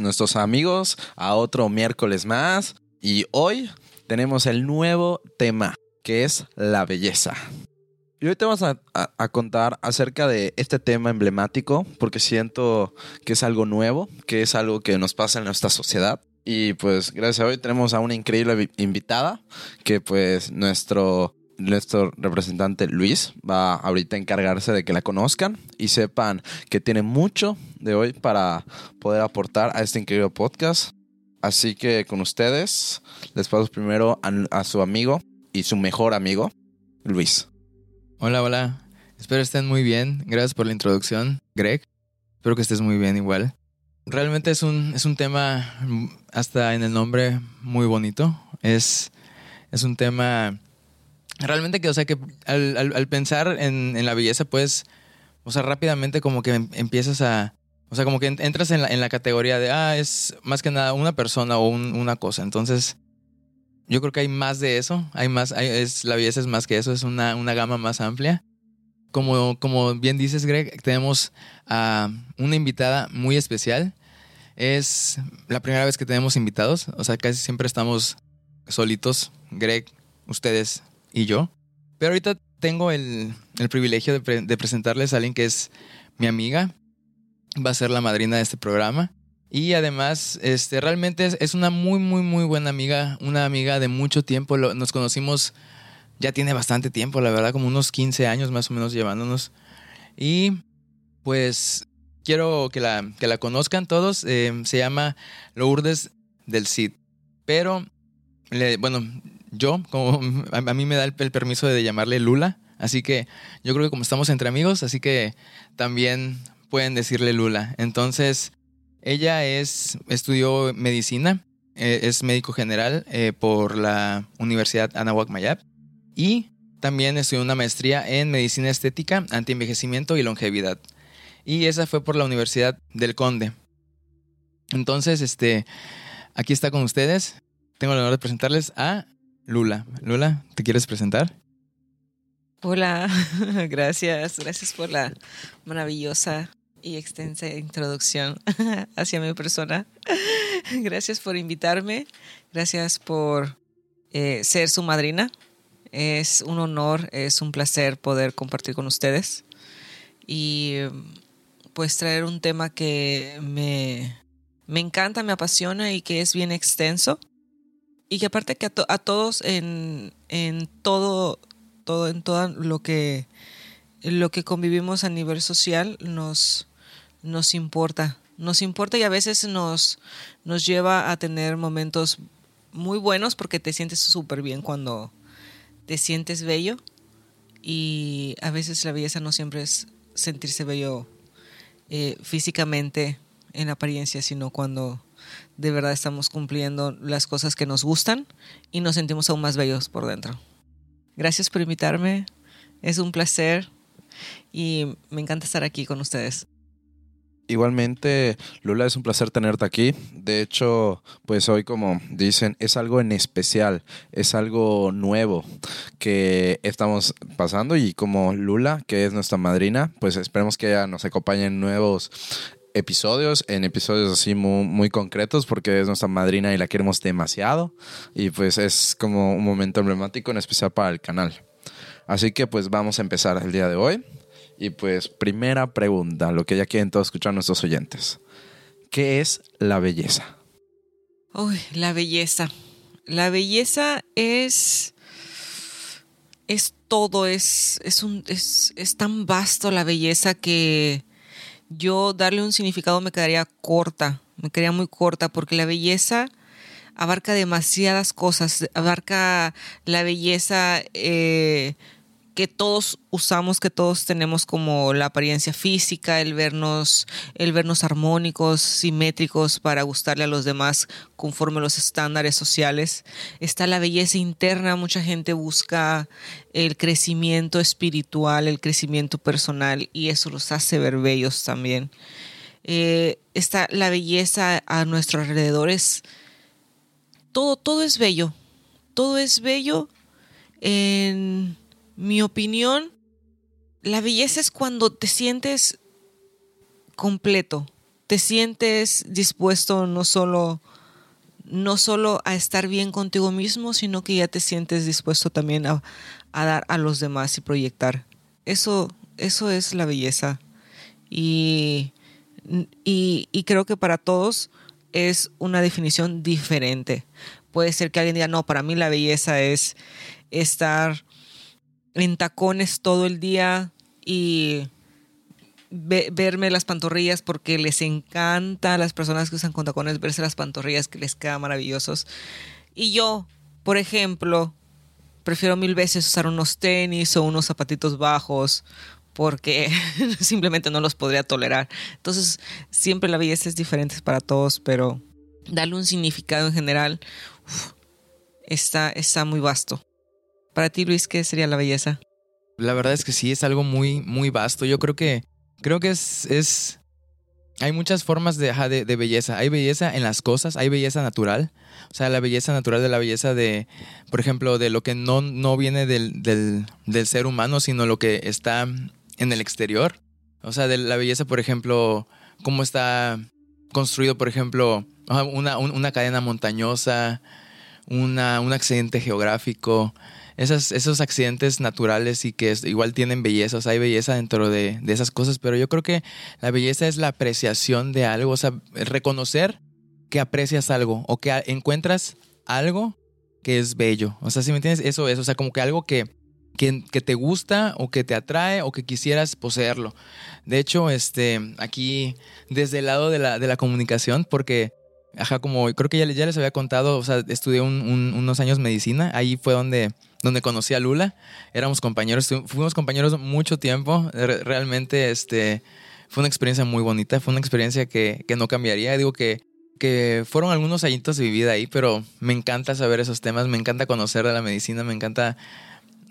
nuestros amigos a otro miércoles más y hoy tenemos el nuevo tema que es la belleza. Y hoy te vamos a, contar acerca de este tema emblemático porque siento que es algo nuevo, que es algo que nos pasa en nuestra sociedad. Y pues gracias a hoy tenemos a una increíble invitada que pues nuestro nuestro representante Luis va ahorita a encargarse de que la conozcan y sepan que tiene mucho de hoy para poder aportar a este increíble podcast. Así que con ustedes les paso primero a, su amigo y su mejor amigo, Luis. Hola, hola. Espero estén muy bien. Gracias por la introducción, Greg. Espero que estés muy bien igual. Realmente es un, es un tema, hasta en el nombre, muy bonito. Es, es un tema realmente que, o sea, que al, pensar en, la belleza, pues, o sea, rápidamente como que em, empiezas a, o sea, como que entras en la, en la categoría de, ah, es más que nada una persona o una cosa. Entonces, yo creo que hay más de eso, hay más, es, la belleza es más que eso, es una, una gama más amplia. Como, como bien dices, Greg, tenemos a una invitada muy especial. Es la primera vez que tenemos invitados, o sea, casi siempre estamos solitos, Greg, ustedes y yo. Pero ahorita tengo el, privilegio de, presentarles a alguien que es mi amiga. Va a ser la madrina de este programa. Y además, este, realmente es, una muy, muy, muy buena amiga. Una amiga de mucho tiempo. nos conocimos, ya tiene bastante tiempo, la verdad, como unos 15 años más o menos llevándonos. Y pues quiero que la, que la conozcan todos. Eh, se llama Lourdes del Cid. Pero, bueno, yo, como a, mí me da el, permiso de llamarle Lula, así que yo creo que como estamos entre amigos, así que también pueden decirle Lula. Entonces, ella es, estudió medicina, eh, es médico general eh, por la Universidad Anahuac Mayap y también estudió una maestría en medicina estética, antienvejecimiento y longevidad. Y esa fue por la Universidad del Conde. Entonces, este, aquí está con ustedes. Tengo el honor de presentarles a Lula. Lula, ¿te quieres presentar? Hola, gracias, gracias por la maravillosa y extensa introducción hacia mi persona. Gracias por invitarme, gracias por eh, ser su madrina. Es un honor, es un placer poder compartir con ustedes y pues traer un tema que me, me encanta, me apasiona y que es bien extenso y que aparte que a, todos en, en, todo, todo, en todo lo que, lo que convivimos a nivel social nos, nos importa. Nos importa y a veces nos, nos lleva a tener momentos muy buenos porque te sientes súper bien cuando te sientes bello. Y a veces la belleza no siempre es sentirse bello eh, físicamente en apariencia, sino cuando de verdad estamos cumpliendo las cosas que nos gustan y nos sentimos aún más bellos por dentro. Gracias por invitarme, es un placer y me encanta estar aquí con ustedes. Igualmente, Lula, es un placer tenerte aquí. De hecho, pues hoy, como dicen, es algo en especial, es algo nuevo que estamos pasando y como Lula, que es nuestra madrina, pues esperemos que ella nos acompañe en nuevos episodios, en episodios así muy, muy, concretos, porque es nuestra madrina y la queremos demasiado. Y pues es como un momento emblemático, en especial para el canal. Así que pues vamos a empezar el día de hoy. Y pues primera pregunta, lo que ya quieren todos escuchar nuestros oyentes. ¿Qué es la belleza? Uy, la belleza. La belleza es es todo, es, es, un, es, es tan vasto la belleza que yo darle un significado me quedaría corta, me quedaría muy corta, porque la belleza abarca demasiadas cosas, abarca la belleza eh, que todos usamos, que todos tenemos como la apariencia física, el vernos, el vernos armónicos, simétricos para gustarle a los demás conforme a los estándares sociales. Está la belleza interna, mucha gente busca el crecimiento espiritual, el crecimiento personal y eso los hace ver bellos también. Eh, está la belleza a nuestros alrededores. Todo, todo es bello. Todo es bello en mi opinión, la belleza es cuando te sientes completo, te sientes dispuesto no solo no solo a estar bien contigo mismo, sino que ya te sientes dispuesto también a, a dar a los demás y proyectar. Eso, eso es la belleza. Y, y, y creo que para todos es una definición diferente. Puede ser que alguien diga, no, para mí la belleza es estar en tacones todo el día y verme las pantorrillas porque les encanta a las personas que usan con tacones verse las pantorrillas que les quedan maravillosos. Y yo, por ejemplo, prefiero mil veces usar unos tenis o unos zapatitos bajos porque simplemente no los podría tolerar. Entonces, siempre la belleza es diferente para todos, pero darle un significado en general está, está muy vasto. Para ti, Luis, ¿qué sería la belleza? La verdad es que sí, es algo muy, muy vasto. Yo creo que creo que es, es hay muchas formas de, de, belleza. Hay belleza en las cosas, hay belleza natural. O sea, la belleza natural de la belleza de, por ejemplo, de lo que no, no viene del, del, del, ser humano, sino lo que está en el exterior. O sea, de la belleza, por ejemplo, cómo está construido, por ejemplo, una, una cadena montañosa, una, un accidente geográfico esos accidentes naturales y que igual tienen belleza, o sea, hay belleza dentro de, esas cosas, pero yo creo que la belleza es la apreciación de algo, o sea, reconocer que aprecias algo o que encuentras algo que es bello. O sea, si me entiendes, eso es, o sea, como que algo que, que, que, te gusta o que te atrae o que quisieras poseerlo. De hecho, este, aquí, desde el lado de la, de la comunicación, porque Ajá, como creo que ya les había contado, o sea, estudié unos años medicina, ahí fue donde, donde conocí a Lula, éramos compañeros, fuimos compañeros mucho tiempo, realmente este, fue una experiencia muy bonita, fue una experiencia que, que no cambiaría, digo que, que fueron algunos añitos de mi vida ahí, pero me encanta saber esos temas, me encanta conocer de la medicina, me encanta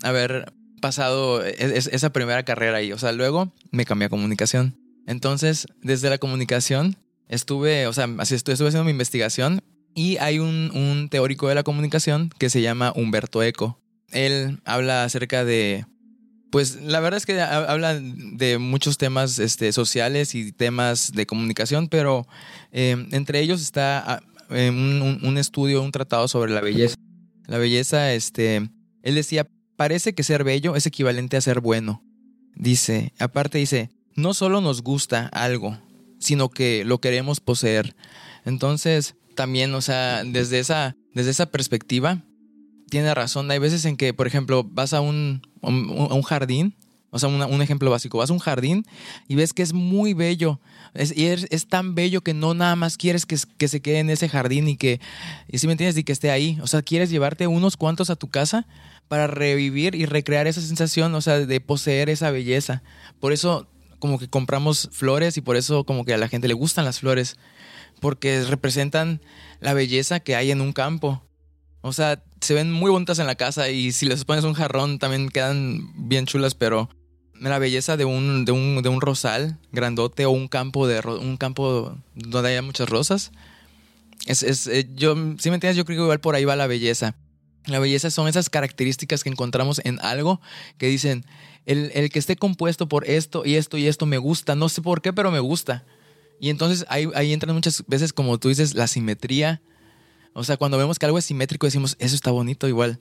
haber pasado e, esa primera carrera ahí, o sea, luego me cambié a comunicación. Entonces, desde la comunicación, estuve, o sea, así estuve, haciendo mi investigación y hay un, un, teórico de la comunicación que se llama Humberto Eco. Él habla acerca de, pues la verdad es que habla de muchos temas este, sociales y temas de comunicación, pero eh, entre ellos está ah, un, un, estudio, un tratado sobre la belleza. La belleza, este, él decía, parece que ser bello es equivalente a ser bueno. Dice, aparte dice, no solo nos gusta algo, sino que lo queremos poseer. Entonces, también, o sea, desde esa, desde esa perspectiva, tiene razón. Hay veces en que, por ejemplo, vas a un, un jardín, o sea, un ejemplo básico, vas a un jardín y ves que es muy bello. Es, y es, tan bello que no nada más quieres que, que, se quede en ese jardín y que, y si me entiendes, y que esté ahí. O sea, quieres llevarte unos cuantos a tu casa para revivir y recrear esa sensación, o sea, de poseer esa belleza. Por eso como que compramos flores y por eso como que a la gente le gustan las flores, porque representan la belleza que hay en un campo. O sea, se ven muy bonitas en la casa y si les pones un jarrón también quedan bien chulas, pero la belleza de un, de un, de un rosal grandote o un campo, de, un campo donde haya muchas rosas, es, es eh, yo, si me entiendes, yo creo que igual por ahí va la belleza. La belleza son esas características que encontramos en algo que dicen, el, que esté compuesto por esto y esto y esto me gusta, no sé por qué, pero me gusta. Y entonces ahí, ahí entran muchas veces, como tú dices, la simetría. O sea, cuando vemos que algo es simétrico decimos, eso está bonito igual.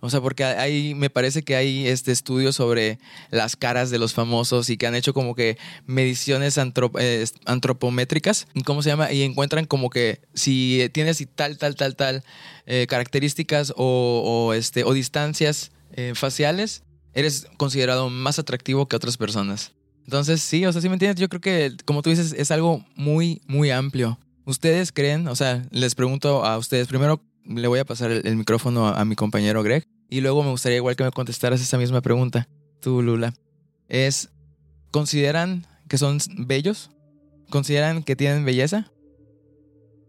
O sea, porque ahí me parece que hay este estudio sobre las caras de los famosos y que han hecho como que mediciones eh, antropométricas, ¿cómo se llama? Y encuentran como que si tienes tal, tal, tal, tal eh, características o, este, o distancias eh, faciales, eres considerado más atractivo que otras personas. Entonces, sí, o sea, si me entiendes, yo creo que, como tú dices, es algo muy, muy amplio. ¿Ustedes creen, o sea, les pregunto a ustedes, primero le voy a pasar el, micrófono a, mi compañero Greg y luego me gustaría igual que me contestaras esa misma pregunta, tú Lula. Es, ¿consideran que son bellos? ¿Consideran que tienen belleza?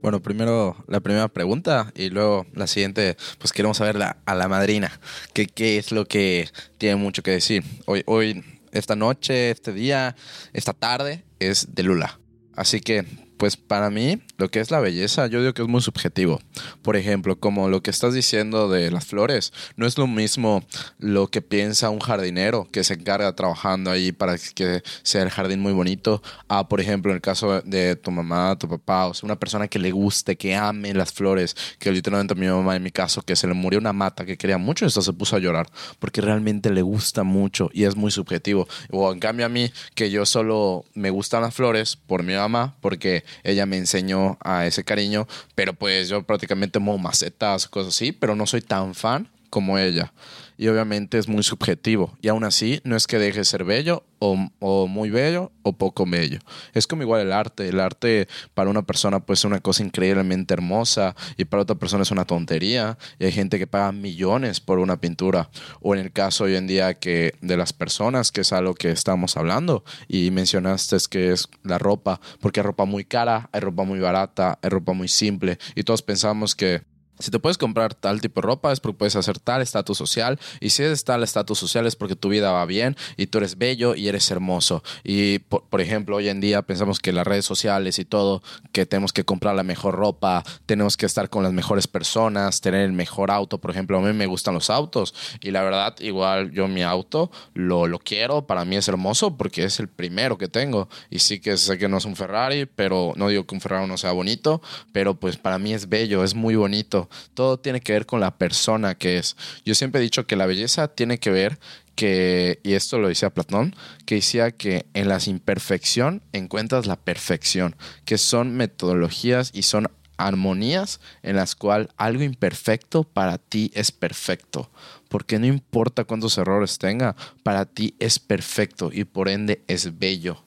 Bueno, primero la primera pregunta y luego la siguiente, pues queremos saber a la madrina, que qué es lo que tiene mucho que decir. Hoy, hoy, esta noche, este día, esta tarde es de Lula. Así que Pues para mí, lo que es la belleza, yo digo que es muy subjetivo. Por ejemplo, como lo que estás diciendo de las flores, no es lo mismo lo que piensa un jardinero que se encarga trabajando ahí para que sea el jardín muy bonito, a, por ejemplo, en el caso de tu mamá, tu papá, o sea, una persona que le guste, que ame las flores, que literalmente mi mamá, en mi caso, que se le murió una mata que quería mucho, esto se puso a llorar, porque realmente le gusta mucho y es muy subjetivo. O en cambio a mí, que yo solo me gustan las flores por mi mamá, porque ella me enseñó a ese cariño, pero pues yo prácticamente muevo macetas, cosas así, pero no soy tan fan como ella. Y obviamente es muy subjetivo. Y aún así, no es que deje de ser bello o, o, muy bello o poco bello. Es como igual el arte. El arte para una persona puede ser una cosa increíblemente hermosa y para otra persona es una tontería. Y hay gente que paga millones por una pintura. O en el caso hoy en día que de las personas, que es algo que estamos hablando. Y mencionaste es que es la ropa, porque hay ropa muy cara, hay ropa muy barata, hay ropa muy simple. Y todos pensamos que si te puedes comprar tal tipo de ropa es porque puedes hacer tal estatus social y si es tal estatus social es porque tu vida va bien y tú eres bello y eres hermoso. Y por, ejemplo, hoy en día pensamos que las redes sociales y todo, que tenemos que comprar la mejor ropa, tenemos que estar con las mejores personas, tener el mejor auto. Por ejemplo, a mí me gustan los autos y la verdad, igual yo mi auto lo, lo quiero, para mí es hermoso porque es el primero que tengo. Y sí que sé que no es un Ferrari, pero no digo que un Ferrari no sea bonito, pero pues para mí es bello, es muy bonito todo tiene que ver con la persona que es. Yo siempre he dicho que la belleza tiene que ver que, y esto lo decía Platón, que decía que en la imperfección encuentras la perfección, que son metodologías y son armonías en las cuales algo imperfecto para ti es perfecto. Porque no importa cuántos errores tenga, para ti es perfecto y por ende es bello.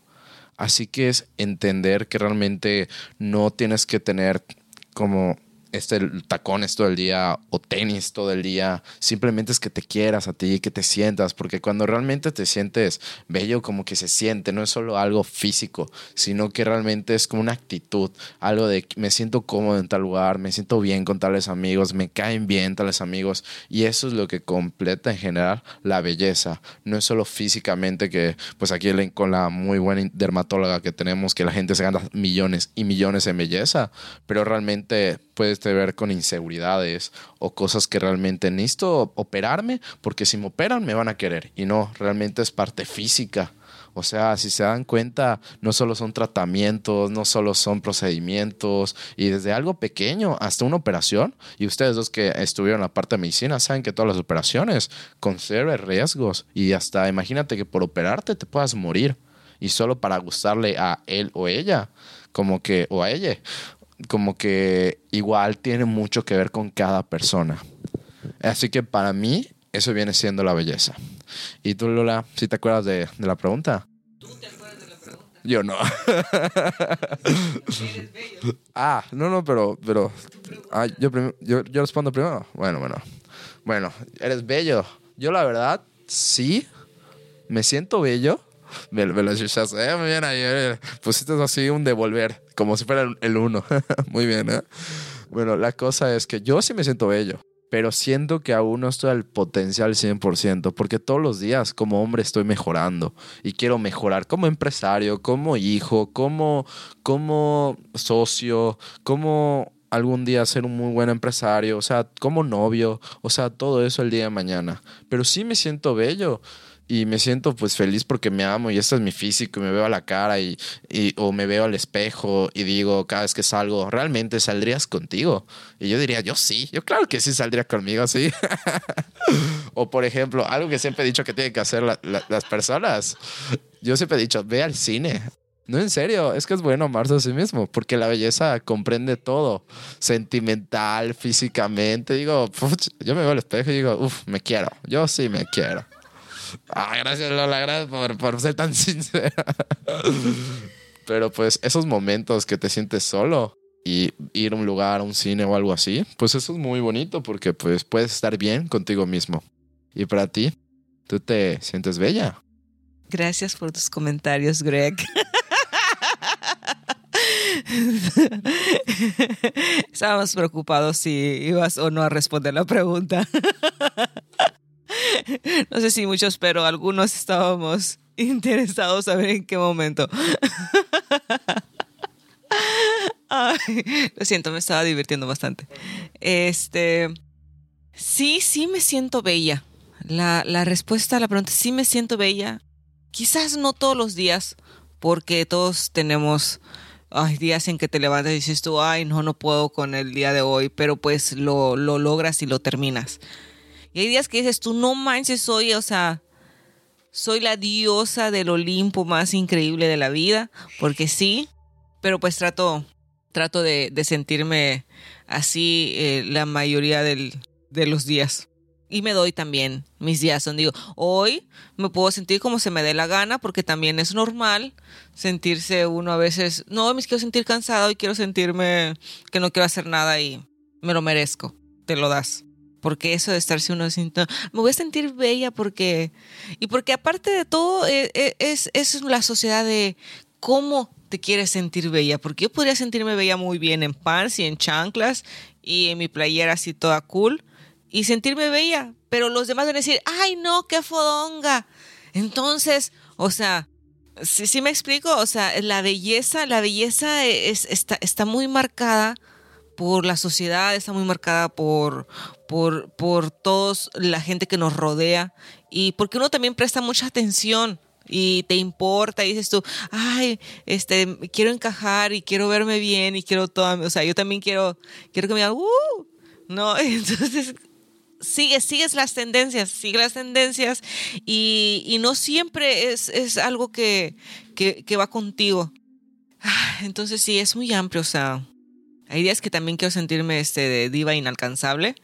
Así que es entender que realmente no tienes que tener como este tacones todo el día o tenis todo el día. Simplemente es que te quieras a ti, que te sientas, porque cuando realmente te sientes bello, como que se siente, no es solo algo físico, sino que realmente es como una actitud, algo de me siento cómodo en tal lugar, me siento bien con tales amigos, me caen bien tales amigos, y eso es lo que completa en general la belleza. No es solo físicamente que, pues aquí con la muy buena dermatóloga que tenemos, que la gente se gana millones y millones en belleza, pero realmente puedes ver con inseguridades o cosas que realmente necesito operarme porque si me operan me van a querer y no, realmente es parte física. O sea, si se dan cuenta, no solo son tratamientos, no solo son procedimientos, y desde algo pequeño hasta una operación, y ustedes dos que estuvieron en la parte de medicina saben que todas las operaciones conservan riesgos, y hasta imagínate que por operarte te puedas morir, y solo para gustarle a él o ella, como que, o a ella, como que igual tiene mucho que ver con cada persona. Así que para mí eso viene siendo la belleza. ¿Y tú, Lola, si te acuerdas de, de, la pregunta? ¿Tú te acuerdas de la pregunta? Yo no. Eres bello. Ah, no, no, pero, pero ah, yo, yo, yo respondo primero. Bueno, bueno. Bueno, eres bello. Yo la verdad, sí, me siento bello me, me lo escuchas. Eh, muy bien ahí. Eh. Pusiste así un devolver, como si fuera el uno. muy bien, ¿eh? Bueno, la cosa es que yo sí me siento bello, pero siento que aún no estoy al potencial 100%, porque todos los días como hombre estoy mejorando y quiero mejorar como empresario, como hijo, como, como socio, como algún día ser un muy buen empresario, o sea, como novio, o sea, todo eso el día de mañana. Pero sí me siento bello y me siento pues feliz porque me amo y este es mi físico y me veo a la cara y, y, o me veo al espejo y digo cada vez que salgo, ¿realmente saldrías contigo? Y yo diría, yo sí, yo claro que sí saldría conmigo, sí. o por ejemplo, algo que siempre he dicho que tienen que hacer las personas, yo siempre he dicho, ve al cine. No, en serio, es que es bueno amarse a sí mismo, porque la belleza comprende todo, sentimental, físicamente. Digo, yo me veo al espejo y digo, uff, me quiero, yo sí me quiero. Ah, gracias Lola, gracias por, por ser tan sincera. Pero pues esos momentos que te sientes solo y ir a un lugar, a un cine o algo así, pues eso es muy bonito porque pues puedes estar bien contigo mismo. Y para ti, tú te sientes bella. Gracias por tus comentarios, Greg. Estábamos preocupados si ibas o no a responder la pregunta. No sé si muchos, pero algunos estábamos interesados a ver en qué momento. Ay, lo siento, me estaba divirtiendo bastante. Este, sí, sí me siento bella. La, la respuesta a la pregunta, sí me siento bella. Quizás no todos los días, porque todos tenemos días en que te levantas y dices tú, ay, no, no puedo con el día de hoy, pero pues lo, lo logras y lo terminas. Y hay días que dices tú, no manches, soy, o sea, soy la diosa del Olimpo más increíble de la vida, porque sí, pero pues trato, trato de, sentirme así eh, la mayoría del, de los días. Y me doy también mis días donde digo, hoy me puedo sentir como se me dé la gana, porque también es normal sentirse uno a veces, no, me quiero sentir cansado y quiero sentirme que no quiero hacer nada y me lo merezco, te lo das. Porque eso de estarse uno sintiendo, me voy a sentir bella porque, y porque aparte de todo, eh, eh, es, es la sociedad de cómo te quieres sentir bella, porque yo podría sentirme bella muy bien en pants y en chanclas y en mi playera así toda cool y sentirme bella, pero los demás van a decir, ay no, qué fodonga. Entonces, o sea, sí, sí me explico, o sea, la belleza, la belleza es, está, está muy marcada por la sociedad, está muy marcada por, por, por todos la gente que nos rodea y porque uno también presta mucha atención y te importa y dices tú, ay, este, quiero encajar y quiero verme bien y quiero todo, o sea, yo también quiero, quiero que me digan, uh, no, entonces sigues, sigues las tendencias, sigues las tendencias y, y no siempre es, es algo que, que, que va contigo. Ah, Entonces sí, es muy amplio, o sea, hay días que también quiero sentirme este de diva inalcanzable.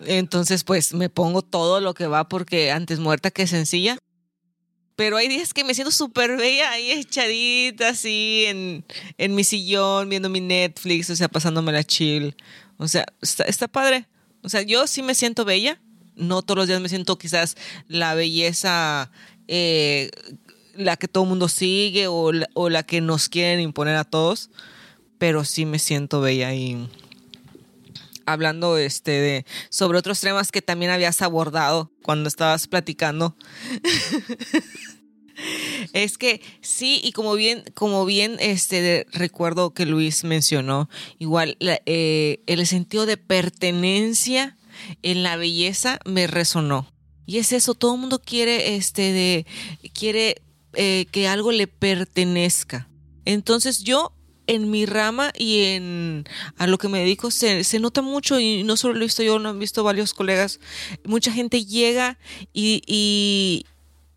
Entonces, pues me pongo todo lo que va porque antes muerta que sencilla. Pero hay días que me siento súper bella ahí echadita así en, en mi sillón, viendo mi Netflix, o sea, pasándome la chill. O sea, está, está padre. O sea, yo sí me siento bella. No todos los días me siento quizás la belleza, eh, la que todo el mundo sigue o la, o la que nos quieren imponer a todos. Pero sí me siento bella y hablando este de sobre otros temas que también habías abordado cuando estabas platicando. es que sí, y como bien, como bien este recuerdo que Luis mencionó, igual eh, el sentido de pertenencia en la belleza me resonó. Y es eso, todo el mundo quiere este de quiere eh, que algo le pertenezca. Entonces yo en mi rama y en a lo que me dedico se, se, nota mucho y no solo lo he visto yo, lo han visto varios colegas. Mucha gente llega y, y,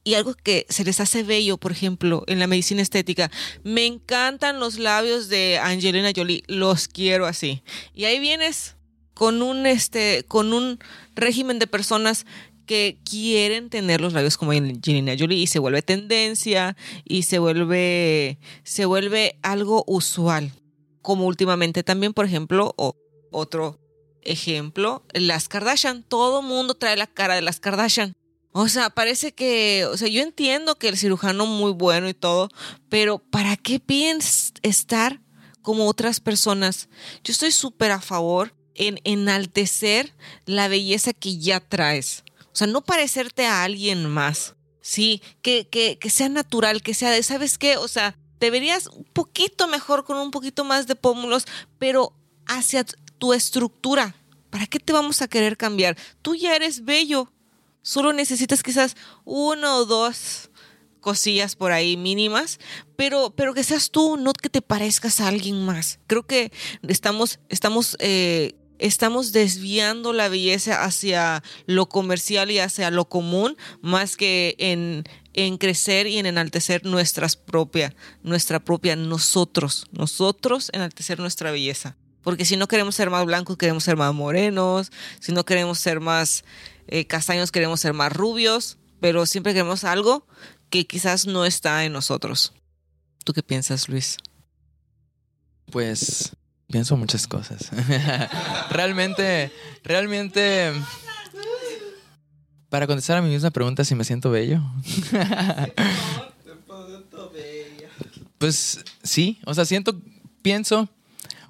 y, algo que se les hace bello, por ejemplo, en la medicina estética. Me encantan los labios de Angelina Jolie, los quiero así. Y ahí vienes con un este con un régimen de personas que quieren tener los labios como Angelina Jolie y se vuelve tendencia y se vuelve se vuelve algo usual como últimamente también por ejemplo o, otro ejemplo las Kardashian todo mundo trae la cara de las Kardashian o sea, parece que, o sea, yo entiendo que el cirujano muy bueno y todo, pero ¿para qué piden estar como otras personas? Yo estoy súper a favor en enaltecer la belleza que ya traes. O sea, no parecerte a alguien más. Sí, que, que, que sea natural, que sea de, ¿sabes qué? O sea, te verías un poquito mejor con un poquito más de pómulos, pero hacia tu estructura. ¿Para qué te vamos a querer cambiar? Tú ya eres bello. Solo necesitas quizás uno o dos cosillas por ahí mínimas, pero, pero que seas tú, no que te parezcas a alguien más. Creo que estamos, estamos eh, estamos desviando la belleza hacia lo comercial y hacia lo común más que en, en crecer y en enaltecer nuestras propia, nuestra propia nosotros, nosotros enaltecer nuestra belleza. Porque si no queremos ser más blancos, queremos ser más morenos, si no queremos ser más eh, castaños, queremos ser más rubios, pero siempre queremos algo que quizás no está en nosotros. ¿Tú qué piensas, Luis? Pues Pienso muchas cosas. realmente, realmente. Para contestar a mi misma pregunta si me siento bello. pues sí, o sea, siento, pienso,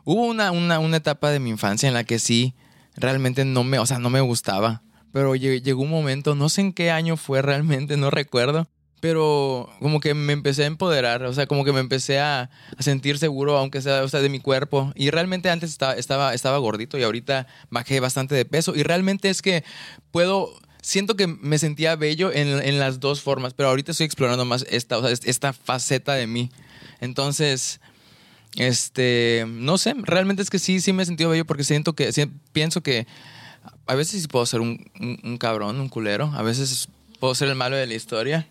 hubo una, una, una etapa de mi infancia en la que sí, realmente no me, o sea, no me gustaba. Pero llegó un momento, no sé en qué año fue realmente, no recuerdo, pero como que me empecé a empoderar, o sea, como que me empecé a, sentir seguro, aunque sea, o sea, de mi cuerpo. Y realmente antes estaba, estaba, estaba gordito y ahorita bajé bastante de peso. Y realmente es que puedo, siento que me sentía bello en, en las dos formas, pero ahorita estoy explorando más esta, o sea, esta faceta de mí. Entonces, este, no sé, realmente es que sí, sí me he sentido bello porque siento que, pienso que a veces sí puedo ser un, un cabrón, un culero, a veces puedo ser el malo de la historia.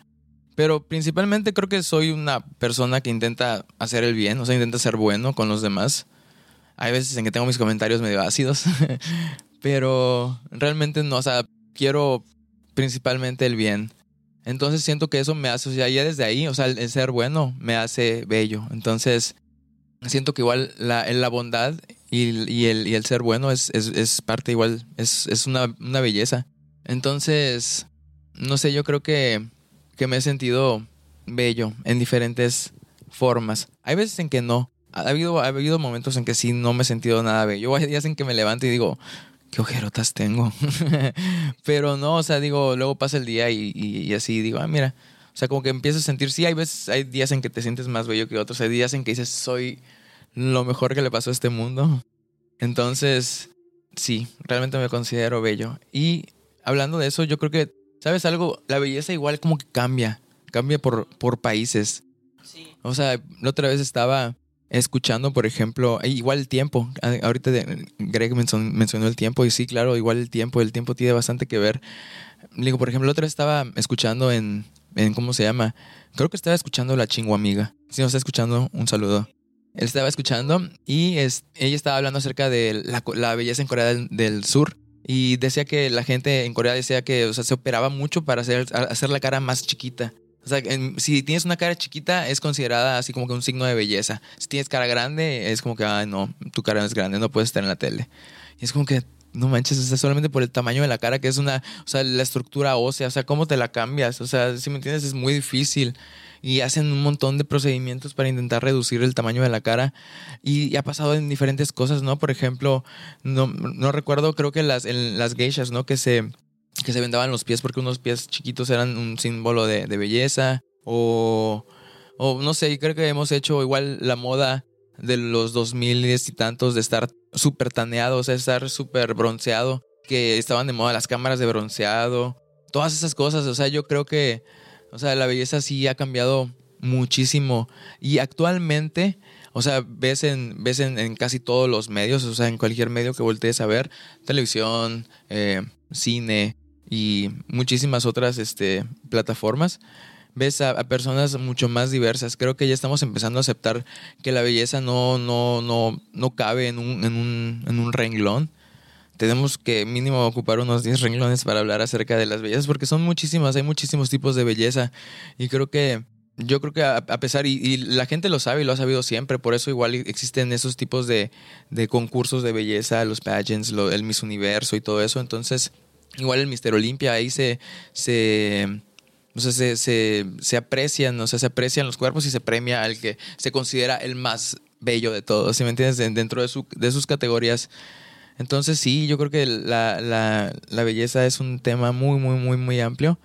Pero principalmente creo que soy una persona que intenta hacer el bien, o sea, intenta ser bueno con los demás. Hay veces en que tengo mis comentarios medio ácidos, pero realmente no, o sea, quiero principalmente el bien. Entonces siento que eso me hace, o sea, ya desde ahí, o sea, el ser bueno me hace bello. Entonces siento que igual la, la bondad y, y, el, y el ser bueno es, es, es parte igual, es, es una, una belleza. Entonces, no sé, yo creo que, que me he sentido bello en diferentes formas. Hay veces en que no. Ha habido, ha habido momentos en que sí no me he sentido nada bello. Hay días en que me levanto y digo, qué ojerotas tengo. Pero no, o sea, digo, luego pasa el día y, y, así digo, ah, mira. O sea, como que empiezo a sentir, sí, hay veces, hay días en que te sientes más bello que otros. Hay días en que dices, soy lo mejor que le pasó a este mundo. Entonces, sí, realmente me considero bello. Y hablando de eso, yo creo que, ¿sabes algo? La belleza igual como que cambia. Cambia por, por países. Sí. O sea, la otra vez estaba escuchando, por ejemplo, igual el tiempo. Ahorita Greg mencionó el tiempo y sí, claro, igual el tiempo. El tiempo tiene bastante que ver. Digo, por ejemplo, la otra vez estaba escuchando en, en ¿cómo se llama? Creo que estaba escuchando La Chingua Amiga. Si nos está escuchando, un saludo. Él estaba escuchando y es, ella estaba hablando acerca de la, la belleza en Corea del, del, Sur. Y decía que la gente en Corea decía que o sea, se operaba mucho para hacer, hacer la cara más chiquita. O sea, en, si tienes una cara chiquita es considerada así como que un signo de belleza. Si tienes cara grande es como que, ay, no, tu cara no es grande, no puedes estar en la tele. Y es como que, no manches, o solamente por el tamaño de la cara, que es una, o sea, la estructura ósea, o sea, cómo te la cambias. O sea, si me entiendes, es muy difícil y hacen un montón de procedimientos para intentar reducir el tamaño de la cara y, ha pasado en diferentes cosas, ¿no? Por ejemplo, no, no recuerdo, creo que las, las geishas, ¿no? Que se, que se vendaban los pies porque unos pies chiquitos eran un símbolo de, de belleza o, o no sé, creo que hemos hecho igual la moda de los 2000 y tantos de estar súper taneado, o sea, estar súper bronceado, que estaban de moda las cámaras de bronceado, todas esas cosas, o sea, yo creo que o sea, la belleza sí ha cambiado muchísimo. Y actualmente, o sea, ves en, ves en, casi todos los medios, o sea, en cualquier medio que voltees a ver, televisión, eh, cine y muchísimas otras este, plataformas, ves a, a, personas mucho más diversas. Creo que ya estamos empezando a aceptar que la belleza no, no, no, no cabe en un, en un, en un renglón tenemos que mínimo ocupar unos 10 renglones para hablar acerca de las bellezas, porque son muchísimas, hay muchísimos tipos de belleza. Y creo que, yo creo que a, a pesar, y, y, la gente lo sabe y lo ha sabido siempre, por eso igual existen esos tipos de, de concursos de belleza, los pageants, lo, el Miss Universo y todo eso. Entonces, igual el Mister Olimpia, ahí se... se o sea, se, se, se aprecian, o sea, se aprecian los cuerpos y se premia al que se considera el más bello de todos, ¿sí me entiendes? Dentro de, su, de sus categorías entonces sí, yo creo que la, la, la, belleza es un tema muy, muy, muy, muy amplio.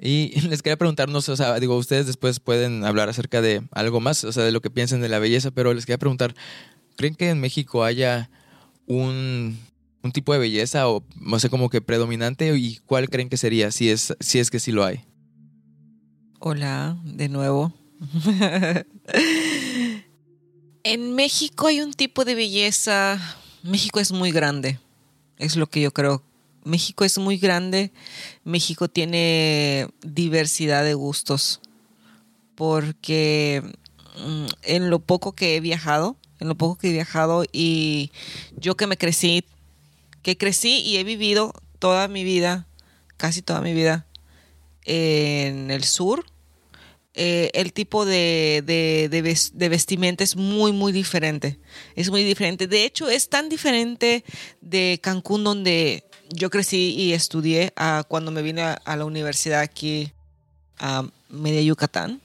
Y les quería preguntarnos, o sea, digo, ustedes después pueden hablar acerca de algo más, o sea, de lo que piensen de la belleza, pero les quería preguntar, ¿creen que en México haya un, un tipo de belleza o, no sé, como que predominante y cuál creen que sería, si es, si es que sí lo hay? Hola, de nuevo. en México hay un tipo de belleza México es muy grande, es lo que yo creo. México es muy grande, México tiene diversidad de gustos, porque mm, en lo poco que he viajado, en lo poco que he viajado y yo que me crecí, que crecí y he vivido toda mi vida, casi toda mi vida, en el sur, eh, el tipo de, de, de, vestimenta es muy, muy diferente. Es muy diferente. De hecho, es tan diferente de Cancún, donde yo crecí y estudié, cuando me vine a, a la universidad aquí a Media Yucatán.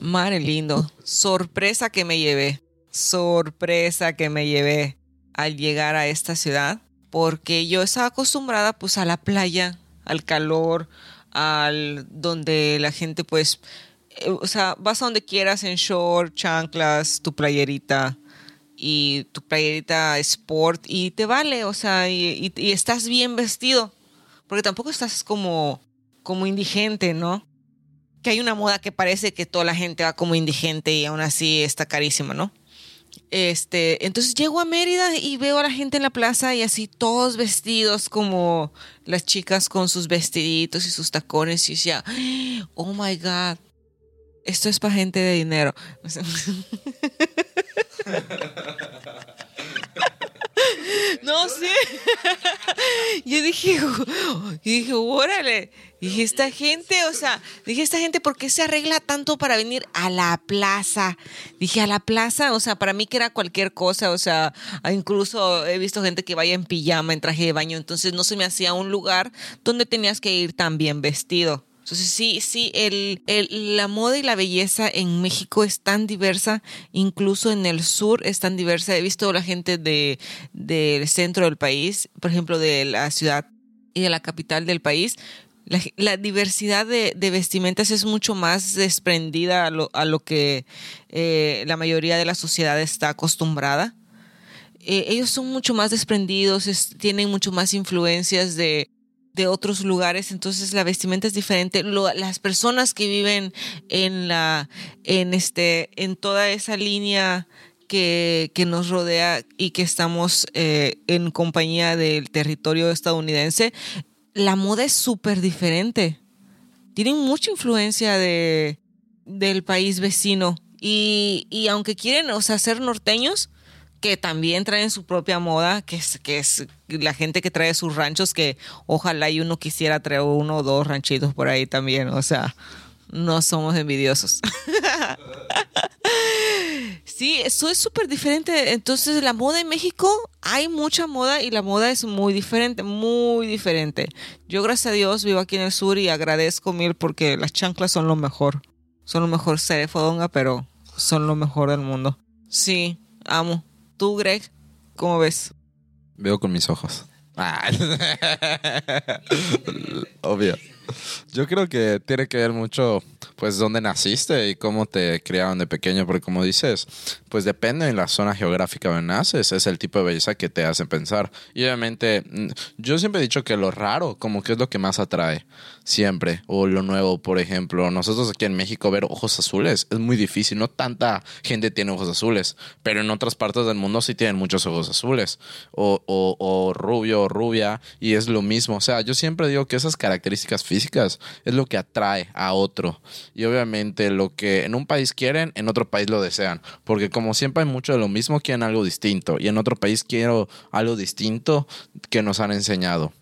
Madre lindo. Sorpresa que me llevé. Sorpresa que me llevé al llegar a esta ciudad. Porque yo estaba acostumbrada pues a la playa, al calor, al donde la gente pues, eh, o sea, vas a donde quieras en short, chanclas, tu playerita y tu playerita sport y te vale, o sea, y, estás bien vestido, porque tampoco estás como, como indigente, ¿no? Que hay una moda que parece que toda la gente va como indigente y aún así está carísima, ¿no? Este, entonces llego a Mérida y veo a la gente en la plaza y así todos vestidos como las chicas con sus vestiditos y sus tacones y decía, oh my god, esto es para gente de dinero. No sé. Yo dije, yo dije, órale. Dije, esta gente, o sea, dije, esta gente, ¿por qué se arregla tanto para venir a la plaza? Dije, a la plaza, o sea, para mí que era cualquier cosa, o sea, incluso he visto gente que vaya en pijama, en traje de baño, entonces no se me hacía un lugar donde tenías que ir tan bien vestido. Entonces sí, sí, la moda y la belleza en México es tan diversa, incluso en el sur es tan diversa. He visto la gente de, del centro del país, por ejemplo, de la ciudad y de la capital del país. La, diversidad de, vestimentas es mucho más desprendida a lo, a que eh, la mayoría de la sociedad está acostumbrada. Eh, ellos son mucho más desprendidos, es- tienen mucho más influencias de, de otros lugares, entonces la vestimenta es diferente. Las personas que viven en la, en este, en toda esa línea que, que nos rodea y que estamos eh, en compañía del territorio estadounidense, la moda es súper diferente. Tienen mucha influencia de, del país vecino. Y, y aunque quieren, o sea, ser norteños, que también traen su propia moda, que es, que es la gente que trae sus ranchos, que ojalá y uno quisiera traer uno o dos ranchitos por ahí también. O sea, no somos envidiosos. Sí, eso es súper diferente. Entonces, la moda en México, hay mucha moda y la moda es muy diferente, muy diferente. Yo, gracias a Dios, vivo aquí en el sur y agradezco mil porque las chanclas son lo mejor. Son lo mejor, seré fodonga, pero son lo mejor del mundo. Sí, amo. ¿Tú, Greg? ¿Cómo ves? Veo con mis ojos. Ah. Obvio. Yo creo que tiene que ver mucho, pues, dónde naciste y cómo te criaron de pequeño, porque como dices, pues depende de la zona geográfica donde naces, es el tipo de belleza que te hace pensar. Y obviamente, yo siempre he dicho que lo raro, como que es lo que más atrae, siempre, o lo nuevo, por ejemplo. Nosotros aquí en México ver ojos azules es muy difícil, no tanta gente tiene ojos azules, pero en otras partes del mundo sí tienen muchos ojos azules, o, o, o rubio o rubia, y es lo mismo. O sea, yo siempre digo que esas características físicas es lo que atrae a otro. Y obviamente lo que en un país quieren, en otro país lo desean. Porque como siempre hay mucho de lo mismo, quieren algo distinto. Y en otro país quiero algo distinto que nos han enseñado.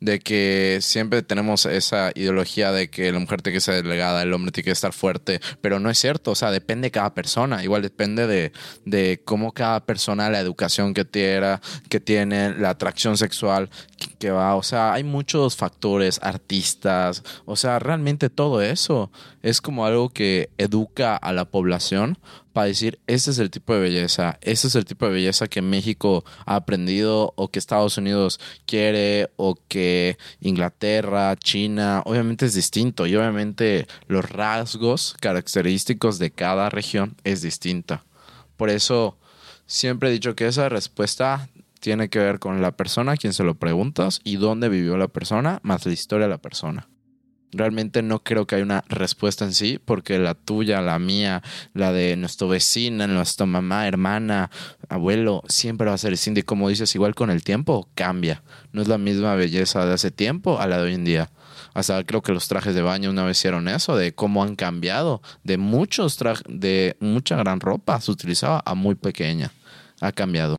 De que siempre tenemos esa ideología de que la mujer tiene que ser delgada, el hombre tiene que estar fuerte, pero no es cierto, o sea, depende de cada persona, igual depende de, de cómo cada persona, la educación que tiene, que tiene, la atracción sexual que, va, o sea, hay muchos factores, artistas, o sea, realmente todo eso es como algo que educa a la población para decir, este es el tipo de belleza, este es el tipo de belleza que México ha aprendido o que Estados Unidos quiere o que Inglaterra, China, obviamente es distinto y obviamente los rasgos característicos de cada región es distinta. Por eso siempre he dicho que esa respuesta tiene que ver con la persona a quien se lo preguntas y dónde vivió la persona, más la historia de la persona. Realmente no creo que haya una respuesta en sí, porque la tuya, la mía, la de nuestro vecina, nuestra mamá, hermana, abuelo, siempre va a ser distinta. Y como dices, igual con el tiempo cambia. No es la misma belleza de hace tiempo a la de hoy en día. Hasta creo que los trajes de baño una vez hicieron eso, de cómo han cambiado. De muchos trajes, de mucha gran ropa se utilizaba a muy pequeña. Ha cambiado.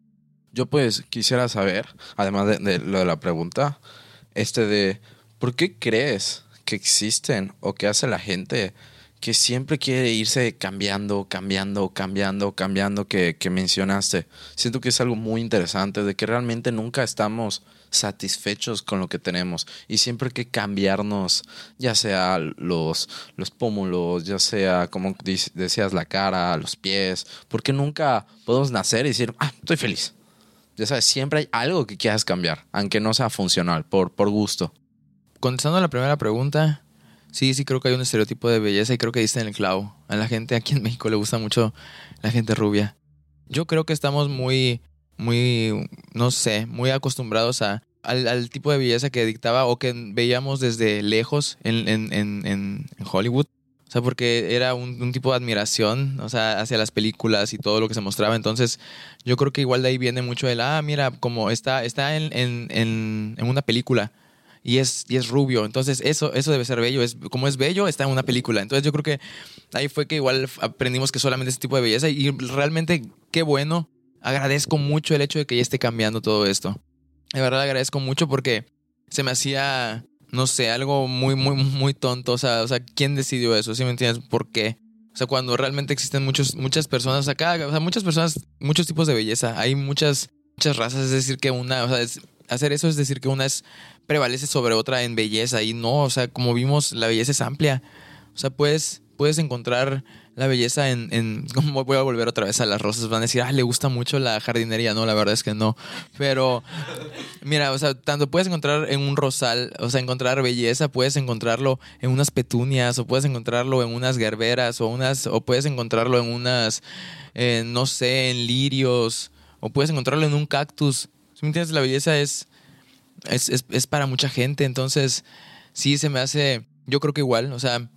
Yo pues quisiera saber, además de, lo de la pregunta, este de, ¿por qué crees que existen o que hace la gente que siempre quiere irse cambiando, cambiando, cambiando, cambiando que, que mencionaste? Siento que es algo muy interesante, de que realmente nunca estamos satisfechos con lo que tenemos y siempre hay que cambiarnos, ya sea los, los pómulos, ya sea, como decías, la cara, los pies, porque nunca podemos nacer y decir, ah, estoy feliz. Ya sabes, siempre hay algo que quieras cambiar, aunque no sea funcional, por, por gusto. Contestando a la primera pregunta, Sí, sí, creo que hay un estereotipo de belleza y creo que diste en el clavo. A la gente aquí en México le gusta mucho la gente rubia. Yo creo que estamos muy, muy, no sé, muy acostumbrados a, al, tipo de belleza que dictaba o que veíamos desde lejos en, en, en Hollywood. Sea, porque era un, tipo de admiración, o sea, hacia las películas y todo lo que se mostraba. Entonces, yo creo que igual de ahí viene mucho el, ah, mira, como está, está en, en, en, en una película y es, y es rubio. Entonces, eso, eso debe ser bello. Es, como es bello, está en una película. Entonces, yo creo que ahí fue que igual aprendimos que solamente ese tipo de belleza. Y realmente, qué bueno. Agradezco mucho el hecho de que ya esté cambiando todo esto. De verdad, agradezco mucho porque se me hacía, no sé, algo muy, muy, muy tonto. O sea, o sea ¿quién decidió eso? ¿Sí me entiendes? ¿Por qué? O sea, cuando realmente existen muchos, muchas personas acá, o sea, muchas personas, muchos tipos de belleza. Hay muchas, muchas razas. Es decir, que una, o sea, hacer eso es decir que una es prevalece sobre otra en belleza y no, o sea, como vimos, la belleza es amplia. O sea, puedes, puedes encontrar la belleza en, en, voy a volver otra vez a las rosas, van a decir, ah, le gusta mucho la jardinería, no, la verdad es que no, pero mira, o sea, tanto puedes encontrar en un rosal, o sea, encontrar belleza, puedes encontrarlo en unas petunias, o puedes encontrarlo en unas gerberas, o unas, o puedes encontrarlo en unas, eh, no sé, en lirios, o puedes encontrarlo en un cactus, ¿Sí me entiendes? La belleza es, es, es, es para mucha gente, entonces sí se me hace, yo creo que igual, o sea,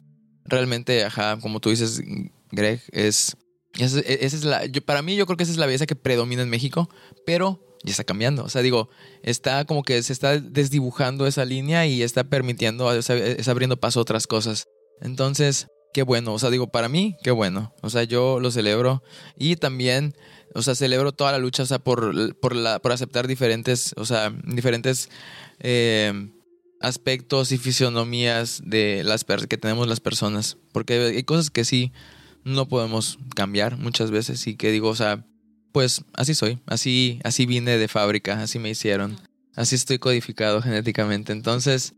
realmente, ajá, como tú dices, Greg, es, esa es la, para mí yo creo que esa es la belleza que predomina en México, pero ya está cambiando, o sea, digo, está como que se está desdibujando esa línea y está permitiendo, o sea, está abriendo paso a otras cosas. Entonces, qué bueno, o sea, digo, para mí, qué bueno, o sea, yo lo celebro y también o sea, celebro toda la lucha, o sea, por, por, la, por aceptar diferentes, o sea, diferentes eh, aspectos y fisionomías de las que tenemos las personas. Porque hay cosas que sí no podemos cambiar muchas veces y que digo, o sea, pues así soy, así, así vine de fábrica, así me hicieron, así estoy codificado genéticamente. Entonces,